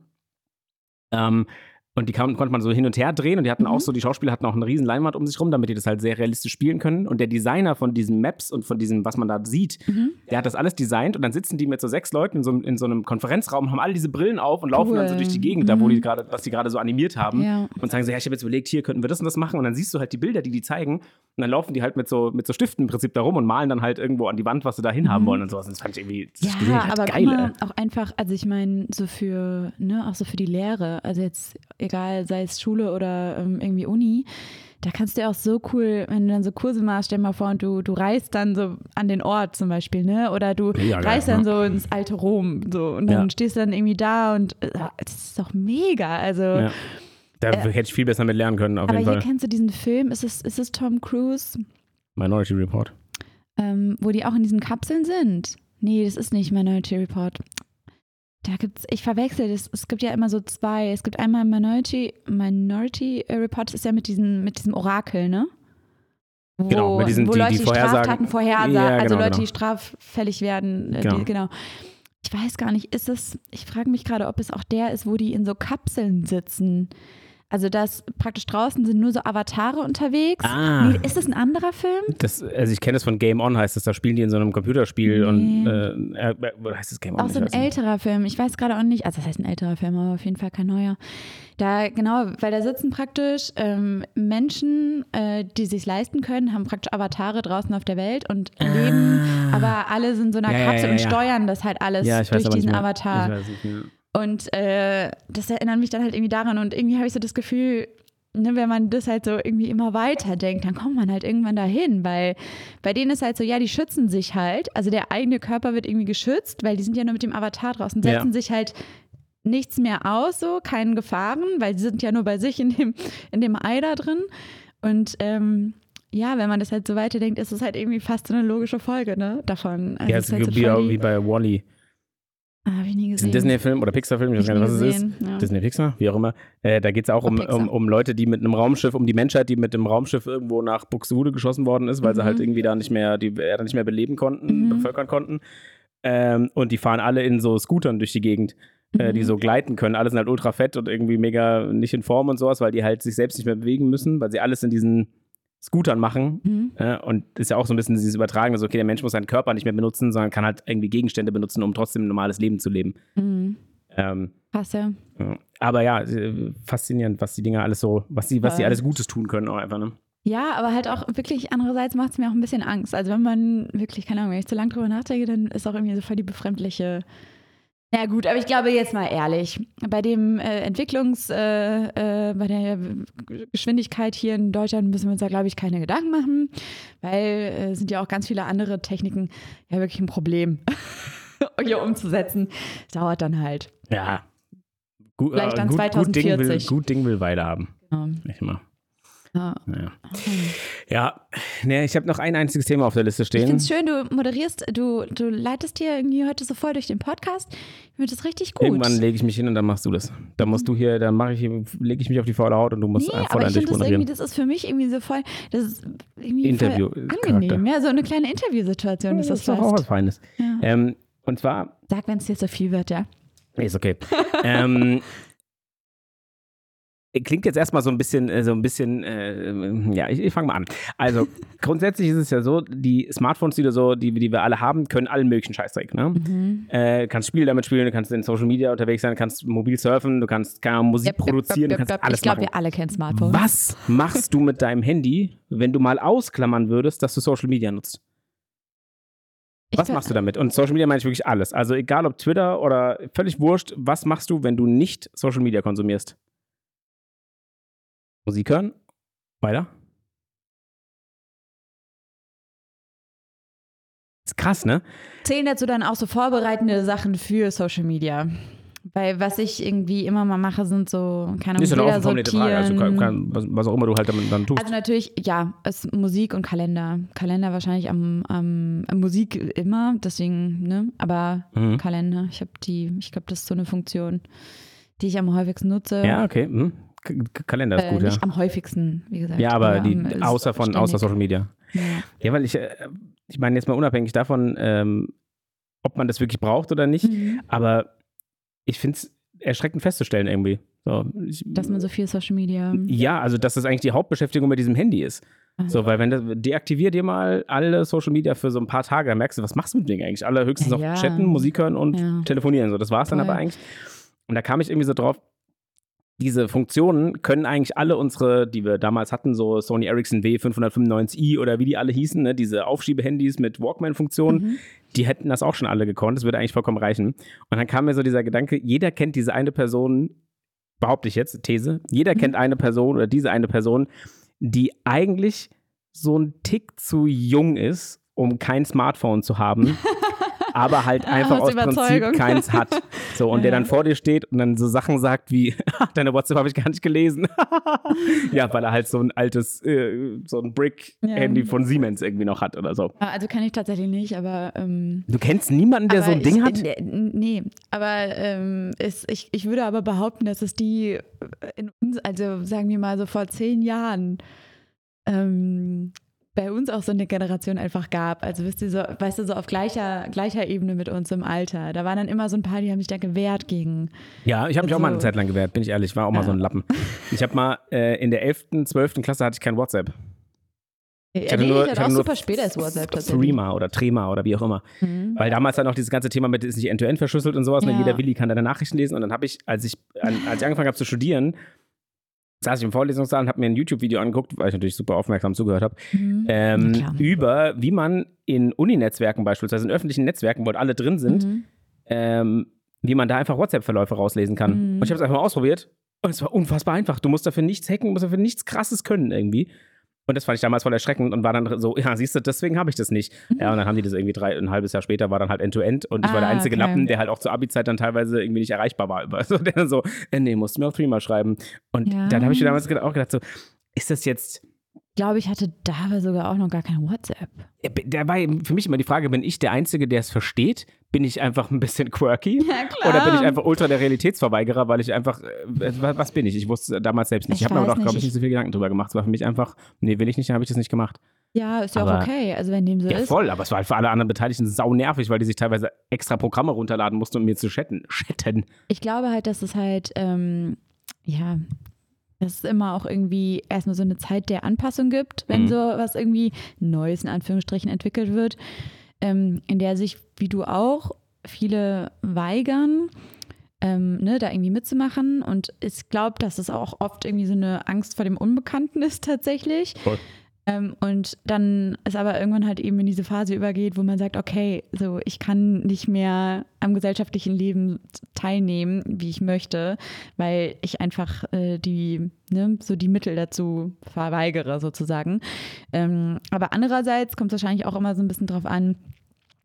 Speaker 3: Ähm, und die kam, konnte man so hin und her drehen und die hatten
Speaker 4: Mhm.
Speaker 3: auch so, die Schauspieler hatten auch eine riesen Leinwand um sich rum, damit die das halt sehr realistisch spielen können. Und der Designer von diesen Maps und von diesem, was man da sieht,
Speaker 4: Mhm.
Speaker 3: der hat das alles designt und dann sitzen die mit so sechs Leuten in so, einem- in so einem Konferenzraum, haben alle diese Brillen auf und laufen dann so
Speaker 4: Cool.
Speaker 3: durch die Gegend, da wo
Speaker 4: Mhm.
Speaker 3: die gerade, was die gerade so animiert haben.
Speaker 4: Ja.
Speaker 3: Und sagen so, ja, ich habe jetzt überlegt, hier könnten wir das und das machen. Und dann siehst du halt die Bilder, die die zeigen. Und dann laufen die halt mit so, mit so Stiften im Prinzip da rum und malen dann halt irgendwo an die Wand, was sie da hinhaben
Speaker 4: Mhm.
Speaker 3: wollen und sowas. Und das fand ich irgendwie, das ich gesehen
Speaker 4: Ja,
Speaker 3: habe,
Speaker 4: aber
Speaker 3: geil.
Speaker 4: mal, auch einfach, also ich meine, so für, ne, auch so für die Lehre, also jetzt egal, sei es Schule oder ähm, irgendwie Uni, da kannst du ja auch so cool, wenn du dann so Kurse machst, stell dir mal vor, und du, du reist dann so an den Ort zum Beispiel, ne? Oder du
Speaker 3: geil,
Speaker 4: reist dann
Speaker 3: ja.
Speaker 4: so ins alte Rom so und dann
Speaker 3: Ja.
Speaker 4: stehst du dann irgendwie da und äh, das ist doch mega. Also,
Speaker 3: Ja. Da hätte ich viel besser mit lernen können, auf
Speaker 4: aber
Speaker 3: jeden
Speaker 4: hier
Speaker 3: Fall.
Speaker 4: kennst du diesen Film, ist es, ist es Tom Cruise,
Speaker 3: Minority Report.
Speaker 4: ähm, wo die auch in diesen Kapseln sind? Nee, das ist nicht Minority Report. Da gibt's, ich verwechsel das. Es gibt ja immer so zwei. Es gibt einmal Minority, Minority Report, das ist ja mit diesem, mit diesem Orakel, ne? Wo,
Speaker 3: Genau, mit diesen-
Speaker 4: wo
Speaker 3: die-
Speaker 4: Leute
Speaker 3: die
Speaker 4: die, Straftaten vorhersagen,
Speaker 3: Ja,
Speaker 4: also
Speaker 3: genau,
Speaker 4: Leute,
Speaker 3: genau.
Speaker 4: die straffällig werden. Äh,
Speaker 3: Genau.
Speaker 4: Die, genau. Ich weiß gar nicht, ist es, ich frage mich gerade, ob es auch der ist, wo die in so Kapseln sitzen. Also, dass praktisch draußen sind nur so Avatare unterwegs.
Speaker 3: Ah.
Speaker 4: Nee, ist das ein anderer Film?
Speaker 3: Das, also ich kenne das von Game On, heißt das, da spielen die in so einem Computerspiel und
Speaker 4: Nee.
Speaker 3: äh, äh, oder heißt das Game On?
Speaker 4: Auch so ein
Speaker 3: weiß nicht.
Speaker 4: älterer Film. Ich weiß gerade auch nicht, also das heißt ein älterer Film, aber auf jeden Fall kein neuer. Da, genau, weil da sitzen praktisch ähm, Menschen, äh, die sich leisten können, haben praktisch Avatare draußen auf der Welt und leben, aber alle sind in so einer
Speaker 3: Ah. Ja,
Speaker 4: Kapsel
Speaker 3: ja,
Speaker 4: und
Speaker 3: ja.
Speaker 4: steuern das halt alles
Speaker 3: Ja, ich weiß
Speaker 4: durch
Speaker 3: nicht
Speaker 4: diesen. Avatar.
Speaker 3: Ich weiß nicht mehr.
Speaker 4: Und äh, das erinnert mich dann halt irgendwie daran und irgendwie habe ich so das Gefühl, ne, wenn man das halt so irgendwie immer weiter denkt, dann kommt man halt irgendwann dahin, weil bei denen ist halt so, ja, die schützen sich halt, also der eigene Körper wird irgendwie geschützt, weil die sind ja nur mit dem Avatar draußen,
Speaker 3: Ja.
Speaker 4: setzen sich halt nichts mehr aus, so, keinen Gefahren, weil die sind ja nur bei sich in dem, in dem Ei da drin und ähm, ja, wenn man das halt so weiterdenkt, ist es halt irgendwie fast so eine logische Folge, ne, davon. Also
Speaker 3: Ja,
Speaker 4: es ist
Speaker 3: ist
Speaker 4: halt
Speaker 3: wie,
Speaker 4: so die-
Speaker 3: wie bei Wally.
Speaker 4: Ah, hab ich nie
Speaker 3: ist ein
Speaker 4: gesehen.
Speaker 3: Disney-Film oder Pixar-Film, ich weiß gar nicht, was es ist.
Speaker 4: gesehen, ja.
Speaker 3: Disney Pixar, wie auch immer. Äh, da geht es auch um,
Speaker 4: Pixar.
Speaker 3: um, um Leute, die mit einem Raumschiff, um die Menschheit, die mit einem Raumschiff irgendwo nach Buxtehude geschossen worden ist, weil sie
Speaker 4: Mhm.
Speaker 3: halt irgendwie da nicht mehr, die Erde nicht mehr beleben konnten,
Speaker 4: Mhm.
Speaker 3: bevölkern konnten. Ähm, und die fahren alle in so Scootern durch die Gegend, äh, die
Speaker 4: Mhm.
Speaker 3: so gleiten können. Alle sind halt ultra fett und irgendwie mega nicht in Form und sowas, weil die halt sich selbst nicht mehr bewegen müssen, weil sie alles in diesen Scootern machen.
Speaker 4: Mhm.
Speaker 3: Ja, und ist ja auch so ein bisschen dieses Übertragen, so, okay, der Mensch muss seinen Körper nicht mehr benutzen, sondern kann halt irgendwie Gegenstände benutzen, um trotzdem ein normales Leben zu leben.
Speaker 4: Mhm.
Speaker 3: Ähm,
Speaker 4: Krass, ja.
Speaker 3: Aber ja, äh, faszinierend, was die Dinger alles so, was die, was
Speaker 4: Voll.
Speaker 3: alles Gutes tun können, auch einfach, ne?
Speaker 4: Ja, aber halt auch wirklich, andererseits macht es mir auch ein bisschen Angst. Also wenn man wirklich, keine Ahnung, wenn ich zu lange drüber nachdenke, dann ist auch irgendwie so voll die befremdliche. Ja gut, aber ich glaube jetzt mal ehrlich, bei dem äh, Entwicklungs, äh, äh, bei der Geschwindigkeit hier in Deutschland müssen wir uns da, glaube ich, keine Gedanken machen, weil äh, sind ja auch ganz viele andere Techniken ja wirklich ein Problem hier umzusetzen. Dauert dann halt.
Speaker 3: Ja. Gut,
Speaker 4: Vielleicht dann
Speaker 3: gut, Gut Ding, will,
Speaker 4: 2040.
Speaker 3: gut Ding will Weile haben.
Speaker 4: Ähm,
Speaker 3: Nicht immer.
Speaker 4: Ja.
Speaker 3: Naja. Ja, nee, ich habe noch ein einziges Thema auf der Liste
Speaker 4: Ich finde
Speaker 3: stehen.
Speaker 4: es schön, du moderierst, du, du leitest hier irgendwie heute so voll durch den Podcast. Ich finde das richtig gut.
Speaker 3: Irgendwann lege ich mich hin und dann machst du das. Dann musst du hier, dann mache ich lege ich mich auf die faule Haut und du musst
Speaker 4: nee,
Speaker 3: voll
Speaker 4: aber
Speaker 3: ein
Speaker 4: ich finde das das ist für mich irgendwie so voll, das ist irgendwie
Speaker 3: Interview-
Speaker 4: angenehm. Ja, so eine kleine Interviewsituation ist
Speaker 3: das
Speaker 4: das
Speaker 3: ist doch auch was. Feines.
Speaker 4: Ja.
Speaker 3: Ähm, und zwar,
Speaker 4: Sag, wenn es dir so viel wird, ja.
Speaker 3: ist okay. ähm, klingt jetzt erstmal so ein bisschen, äh, so ein bisschen, äh, ja, ich, ich fange mal an. Also grundsätzlich ist es ja so, die Smartphones, die, du so, die, die wir alle haben, können allen möglichen Scheißdreck. Ne?
Speaker 4: Mhm.
Speaker 3: Äh, kannst Spiele damit spielen, du kannst in Social Media unterwegs sein, du kannst mobil surfen, du kannst keine Musik
Speaker 4: jep,
Speaker 3: produzieren,
Speaker 4: jep,
Speaker 3: du kannst alles
Speaker 4: Ich glaube, wir alle kennen Smartphones.
Speaker 3: Was machst du mit deinem Handy, wenn du mal ausklammern würdest, dass du Social Media nutzt? Was machst du damit? Und Social Media meine ich wirklich alles. Also egal ob Twitter oder völlig wurscht, was machst du, wenn du nicht Social Media konsumierst? Musik hören? Weiter? Ist krass, ne?
Speaker 4: Zählen dazu dann auch so vorbereitende Sachen für Social Media? Weil was ich irgendwie immer mal mache, sind so, keine Ahnung,
Speaker 3: Ist ja eine formulierte Frage. Also,
Speaker 4: sortieren.
Speaker 3: kann, kann, was, was auch immer du halt damit dann tust.
Speaker 4: Also natürlich, ja, es Musik und Kalender. Kalender wahrscheinlich am, am, am Musik immer, deswegen, ne? Aber
Speaker 3: Mhm.
Speaker 4: Kalender, ich habe die, ich glaube, das ist so eine Funktion, die ich am häufigsten nutze.
Speaker 3: ja, okay. Mhm. Kalender ist
Speaker 4: äh,
Speaker 3: gut, ja.
Speaker 4: Nicht am häufigsten, wie gesagt.
Speaker 3: Ja, aber die,
Speaker 4: am-
Speaker 3: außer von
Speaker 4: ständig.
Speaker 3: außer Social Media.
Speaker 4: Ja.
Speaker 3: Ja, weil ich, äh, ich meine jetzt mal unabhängig davon, ähm, ob man das wirklich braucht oder nicht,
Speaker 4: Mhm.
Speaker 3: aber ich finde es erschreckend festzustellen irgendwie. So, ich,
Speaker 4: Dass man so viel Social Media.
Speaker 3: ja, also dass das eigentlich die Hauptbeschäftigung mit diesem Handy ist. So, weil wenn das, deaktivier dir mal alle Social Media für so ein paar Tage, dann merkst du, was machst du mit dem Ding eigentlich? Alle höchstens
Speaker 4: Ja,
Speaker 3: noch
Speaker 4: ja.
Speaker 3: chatten, Musik hören und
Speaker 4: Ja.
Speaker 3: telefonieren. So, das war es dann aber eigentlich. Und da kam ich irgendwie so drauf, diese Funktionen können eigentlich alle unsere, die wir damals hatten, so Sony Ericsson W595i oder wie die alle hießen, ne, diese Aufschiebehandys mit Walkman-Funktionen,
Speaker 4: Mhm.
Speaker 3: die hätten das auch schon alle gekonnt. Das würde eigentlich vollkommen reichen. Und dann kam mir so dieser Gedanke, jeder kennt diese eine Person, behaupte ich jetzt, These, jeder
Speaker 4: Mhm.
Speaker 3: kennt eine Person oder diese eine Person, die eigentlich so ein Tick zu jung ist, um kein Smartphone zu haben, aber halt einfach
Speaker 4: Aus
Speaker 3: aus Prinzip keins hat. So, und der
Speaker 4: Ja.
Speaker 3: dann vor dir steht und dann so Sachen sagt wie, deine WhatsApp habe ich gar nicht gelesen. ja, weil er halt so ein altes, äh, so ein Brick-Handy
Speaker 4: Ja.
Speaker 3: von Siemens irgendwie noch hat oder so.
Speaker 4: Also kann ich tatsächlich nicht, aber. Ähm,
Speaker 3: Du kennst niemanden, der so ein Ding
Speaker 4: ich,
Speaker 3: hat?
Speaker 4: äh, Nee, aber ähm, es, ich, ich würde aber behaupten, dass es die äh, in uns, also sagen wir mal so vor zehn Jahren, ähm, bei uns auch so eine Generation einfach gab. Also wisst ihr so, weißt du, so auf gleicher, gleicher Ebene mit uns im Alter. Da waren dann immer so ein paar, die haben sich da gewehrt gegen.
Speaker 3: Ja, ich habe mich auch mal eine
Speaker 4: So.
Speaker 3: Zeit lang gewehrt, bin ich ehrlich. Ich war auch mal
Speaker 4: Ja.
Speaker 3: so ein Lappen. Ich habe mal äh, in der 11., 12. Klasse hatte ich kein WhatsApp.
Speaker 4: Ich
Speaker 3: hatte
Speaker 4: nee,
Speaker 3: nur-
Speaker 4: ich
Speaker 3: ich
Speaker 4: hatte auch
Speaker 3: hatte
Speaker 4: super spät als WhatsApp tatsächlich.
Speaker 3: Threema oder Trema oder wie auch immer.
Speaker 4: Mhm.
Speaker 3: Weil damals dann auch dieses ganze Thema mit ist nicht end-to-end verschlüsselt und sowas. Ne?
Speaker 4: Ja.
Speaker 3: Jeder Willi kann deine Nachrichten lesen. Und dann habe ich, als ich, als ich angefangen habe zu studieren, saß ich im Vorlesungssaal und habe mir ein YouTube-Video angeguckt, weil ich natürlich super aufmerksam zugehört habe,
Speaker 4: Mhm.
Speaker 3: ähm, über wie man in Uni-Netzwerken beispielsweise, in öffentlichen Netzwerken, wo halt alle drin sind,
Speaker 4: Mhm.
Speaker 3: ähm, wie man da einfach WhatsApp-Verläufe rauslesen kann.
Speaker 4: Mhm.
Speaker 3: Und ich habe es einfach mal ausprobiert und es war unfassbar einfach. Du musst dafür nichts hacken, du musst dafür nichts Krasses können irgendwie. Und das fand ich damals voll erschreckend und war dann so, ja, siehst du, deswegen habe ich das nicht. Ja, und dann haben die das irgendwie drei, ein halbes Jahr später, war dann halt End-to-End und ich war der
Speaker 4: Ah,
Speaker 3: einzige
Speaker 4: okay.
Speaker 3: Lappen, der halt auch zur Abi-Zeit dann teilweise irgendwie nicht erreichbar war. Über. So, der dann so, äh, nee, musst du mir auf Threema schreiben. Und
Speaker 4: Ja.
Speaker 3: dann habe ich mir damals auch gedacht, so, ist das jetzt
Speaker 4: Ich glaube, ich hatte da sogar auch noch gar kein WhatsApp.
Speaker 3: Da war für mich immer die Frage, bin ich der Einzige, der es versteht? Bin ich einfach ein bisschen quirky?
Speaker 4: Ja, klar.
Speaker 3: Oder bin ich einfach ultra der Realitätsverweigerer, weil ich einfach, äh, was bin ich? Ich wusste damals selbst nicht. Ich,
Speaker 4: Ich
Speaker 3: habe mir doch, glaube ich, nicht so viel Gedanken drüber gemacht. Es war für mich einfach, nee, will ich nicht, dann habe ich das nicht gemacht.
Speaker 4: Ja, ist ja
Speaker 3: Aber-
Speaker 4: auch okay. Also wenn dem so
Speaker 3: Ja,
Speaker 4: ist.
Speaker 3: voll, aber es war halt für alle anderen Beteiligten sau nervig, weil die sich teilweise extra Programme runterladen mussten, um mir zu chatten. Chatten.
Speaker 4: Ich glaube halt, dass es halt, ähm, ja, dass es immer auch irgendwie erstmal so eine Zeit der Anpassung gibt, wenn
Speaker 3: Mhm.
Speaker 4: so was irgendwie Neues in Anführungsstrichen entwickelt wird, ähm, in der sich, wie du auch, viele weigern, ähm, ne, da irgendwie mitzumachen. Und ich glaube, dass es auch oft irgendwie so eine Angst vor dem Unbekannten ist tatsächlich.
Speaker 3: Voll.
Speaker 4: Ähm, und dann es aber irgendwann halt eben in diese Phase übergeht, wo man sagt, okay, so ich kann nicht mehr am gesellschaftlichen Leben teilnehmen, wie ich möchte, weil ich einfach äh, die, ne, so die Mittel dazu verweigere sozusagen. Ähm, aber andererseits kommt es wahrscheinlich auch immer so ein bisschen drauf an,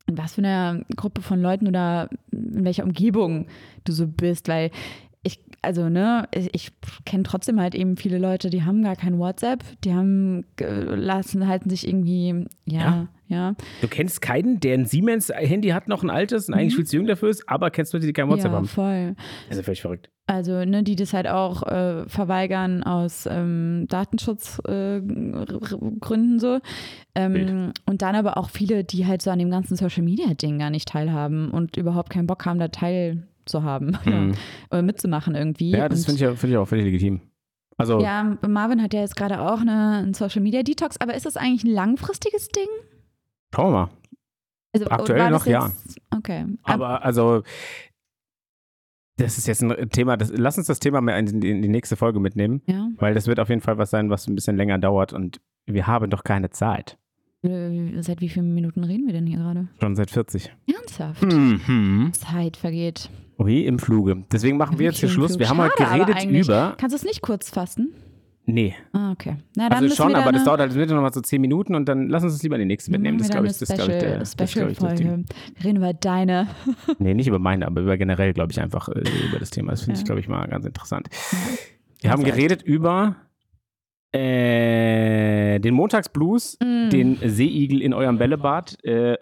Speaker 4: in was für einer Gruppe von Leuten oder in welcher Umgebung du so bist, weil also, ne, ich, kenne trotzdem halt eben viele Leute, die haben gar kein WhatsApp, die haben, ge- lassen, halten sich irgendwie, ja, ja.
Speaker 3: Du kennst keinen, der ein Siemens-Handy hat, noch ein altes und eigentlich
Speaker 4: Mhm.
Speaker 3: viel zu jung dafür ist, aber kennst Leute, die kein WhatsApp
Speaker 4: ja,
Speaker 3: haben.
Speaker 4: voll.
Speaker 3: Das ist ja völlig verrückt.
Speaker 4: Also, ne, die das halt auch äh, verweigern aus ähm, Datenschutzgründen äh, so. Ähm, und dann aber auch viele, die halt so an dem ganzen Social Media Ding gar nicht teilhaben und überhaupt keinen Bock haben, da teilzuhaben
Speaker 3: Mhm.
Speaker 4: oder mitzumachen irgendwie.
Speaker 3: Ja, das finde ich, ja- find ich auch völlig legitim. Also
Speaker 4: Ja, Marvin hat ja jetzt gerade auch eine, einen Social Media Detox, aber ist das eigentlich ein langfristiges Ding?
Speaker 3: schauen wir mal.
Speaker 4: Also,
Speaker 3: Aktuell noch, ja.
Speaker 4: Okay. Ab-
Speaker 3: Aber also, das ist jetzt ein Thema, das, lass uns das Thema mal in die, in die nächste Folge mitnehmen,
Speaker 4: ja.
Speaker 3: weil das wird auf jeden Fall was sein, was ein bisschen länger dauert und wir haben doch keine Zeit.
Speaker 4: Äh, Seit wie vielen Minuten reden wir denn hier gerade?
Speaker 3: Schon seit 40.
Speaker 4: Ernsthaft?
Speaker 3: Mhm.
Speaker 4: Zeit vergeht.
Speaker 3: Wie im Fluge. Deswegen machen wir jetzt hier Schluss. Wir haben heute geredet über.
Speaker 4: Kannst du es nicht kurz fassen?
Speaker 3: Nee.
Speaker 4: Ah, okay. Na, dann
Speaker 3: Also schon, aber das dauert halt noch mal so 10 Minuten und dann lass uns das lieber in die nächste
Speaker 4: dann
Speaker 3: mitnehmen. Das glaube ich, das glaube ich, der. Das glaub ich.
Speaker 4: Special-Folge. Wir reden über deine.
Speaker 3: Nee, nicht über meine, aber über generell, glaube ich, einfach äh, über das Thema. Das finde ich, glaube ich, mal ganz interessant. Wir haben geredet über äh, den Montagsblues,
Speaker 4: Mm.
Speaker 3: den Seeigel in eurem Bällebad, äh,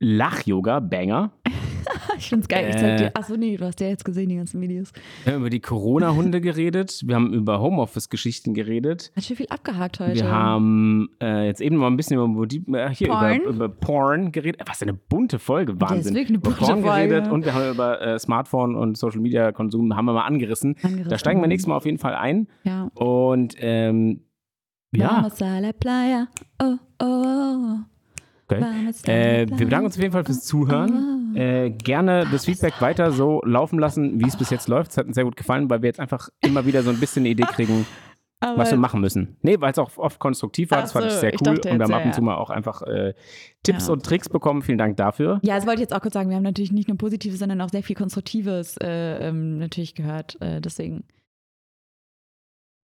Speaker 3: Lach-Yoga, Banger.
Speaker 4: Ich finde es geil. Ich zeig
Speaker 3: Äh.
Speaker 4: dir. Achso, nee, du hast ja jetzt gesehen, die ganzen Videos.
Speaker 3: Wir haben über die Corona-Hunde geredet. Wir haben über Homeoffice-Geschichten geredet.
Speaker 4: Hat schon viel abgehakt heute.
Speaker 3: Wir haben äh, jetzt eben mal ein bisschen über, äh, hier
Speaker 4: Porn.
Speaker 3: über, über Porn geredet. Was eine bunte Folge,
Speaker 4: Das ist
Speaker 3: Wahnsinn.
Speaker 4: wirklich eine
Speaker 3: über
Speaker 4: bunte
Speaker 3: Porn
Speaker 4: Folge.
Speaker 3: geredet und wir haben über äh, Smartphone und Social-Media-Konsum haben wir mal angerissen.
Speaker 4: Angerissen.
Speaker 3: Da steigen wir nächstes Mal auf jeden Fall ein.
Speaker 4: Ja.
Speaker 3: Und ähm, ja,
Speaker 4: Vamos a la playa. Oh, oh, oh.
Speaker 3: Okay. Äh, wir bedanken uns auf jeden Fall fürs Zuhören. Äh, gerne das Feedback weiter so laufen lassen, wie es bis jetzt läuft. Es hat uns sehr gut gefallen, weil wir jetzt einfach immer wieder so ein bisschen eine Idee kriegen,
Speaker 4: Aber
Speaker 3: was wir machen müssen. Nee, weil es auch oft konstruktiv war. Das fand ich sehr
Speaker 4: ich
Speaker 3: cool.
Speaker 4: dachte
Speaker 3: und wir haben ab und zu mal auch einfach äh, Tipps
Speaker 4: Ja.
Speaker 3: und Tricks bekommen. Vielen Dank dafür.
Speaker 4: Ja, das wollte ich jetzt auch kurz sagen. Wir haben natürlich nicht nur Positives, sondern auch sehr viel Konstruktives äh, ähm, natürlich gehört. Äh, deswegen.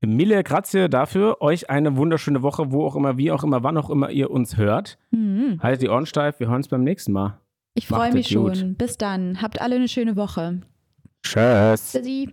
Speaker 3: Mille Grazie dafür. Euch eine wunderschöne Woche, wo auch immer, wie auch immer, wann auch immer ihr uns hört.
Speaker 4: Mhm.
Speaker 3: Haltet die Ohren steif. Wir hören uns beim nächsten Mal.
Speaker 4: Ich freue mich
Speaker 3: gut.
Speaker 4: schon. Bis dann. Habt alle eine schöne Woche.
Speaker 3: Tschüss.
Speaker 4: Tschüssi.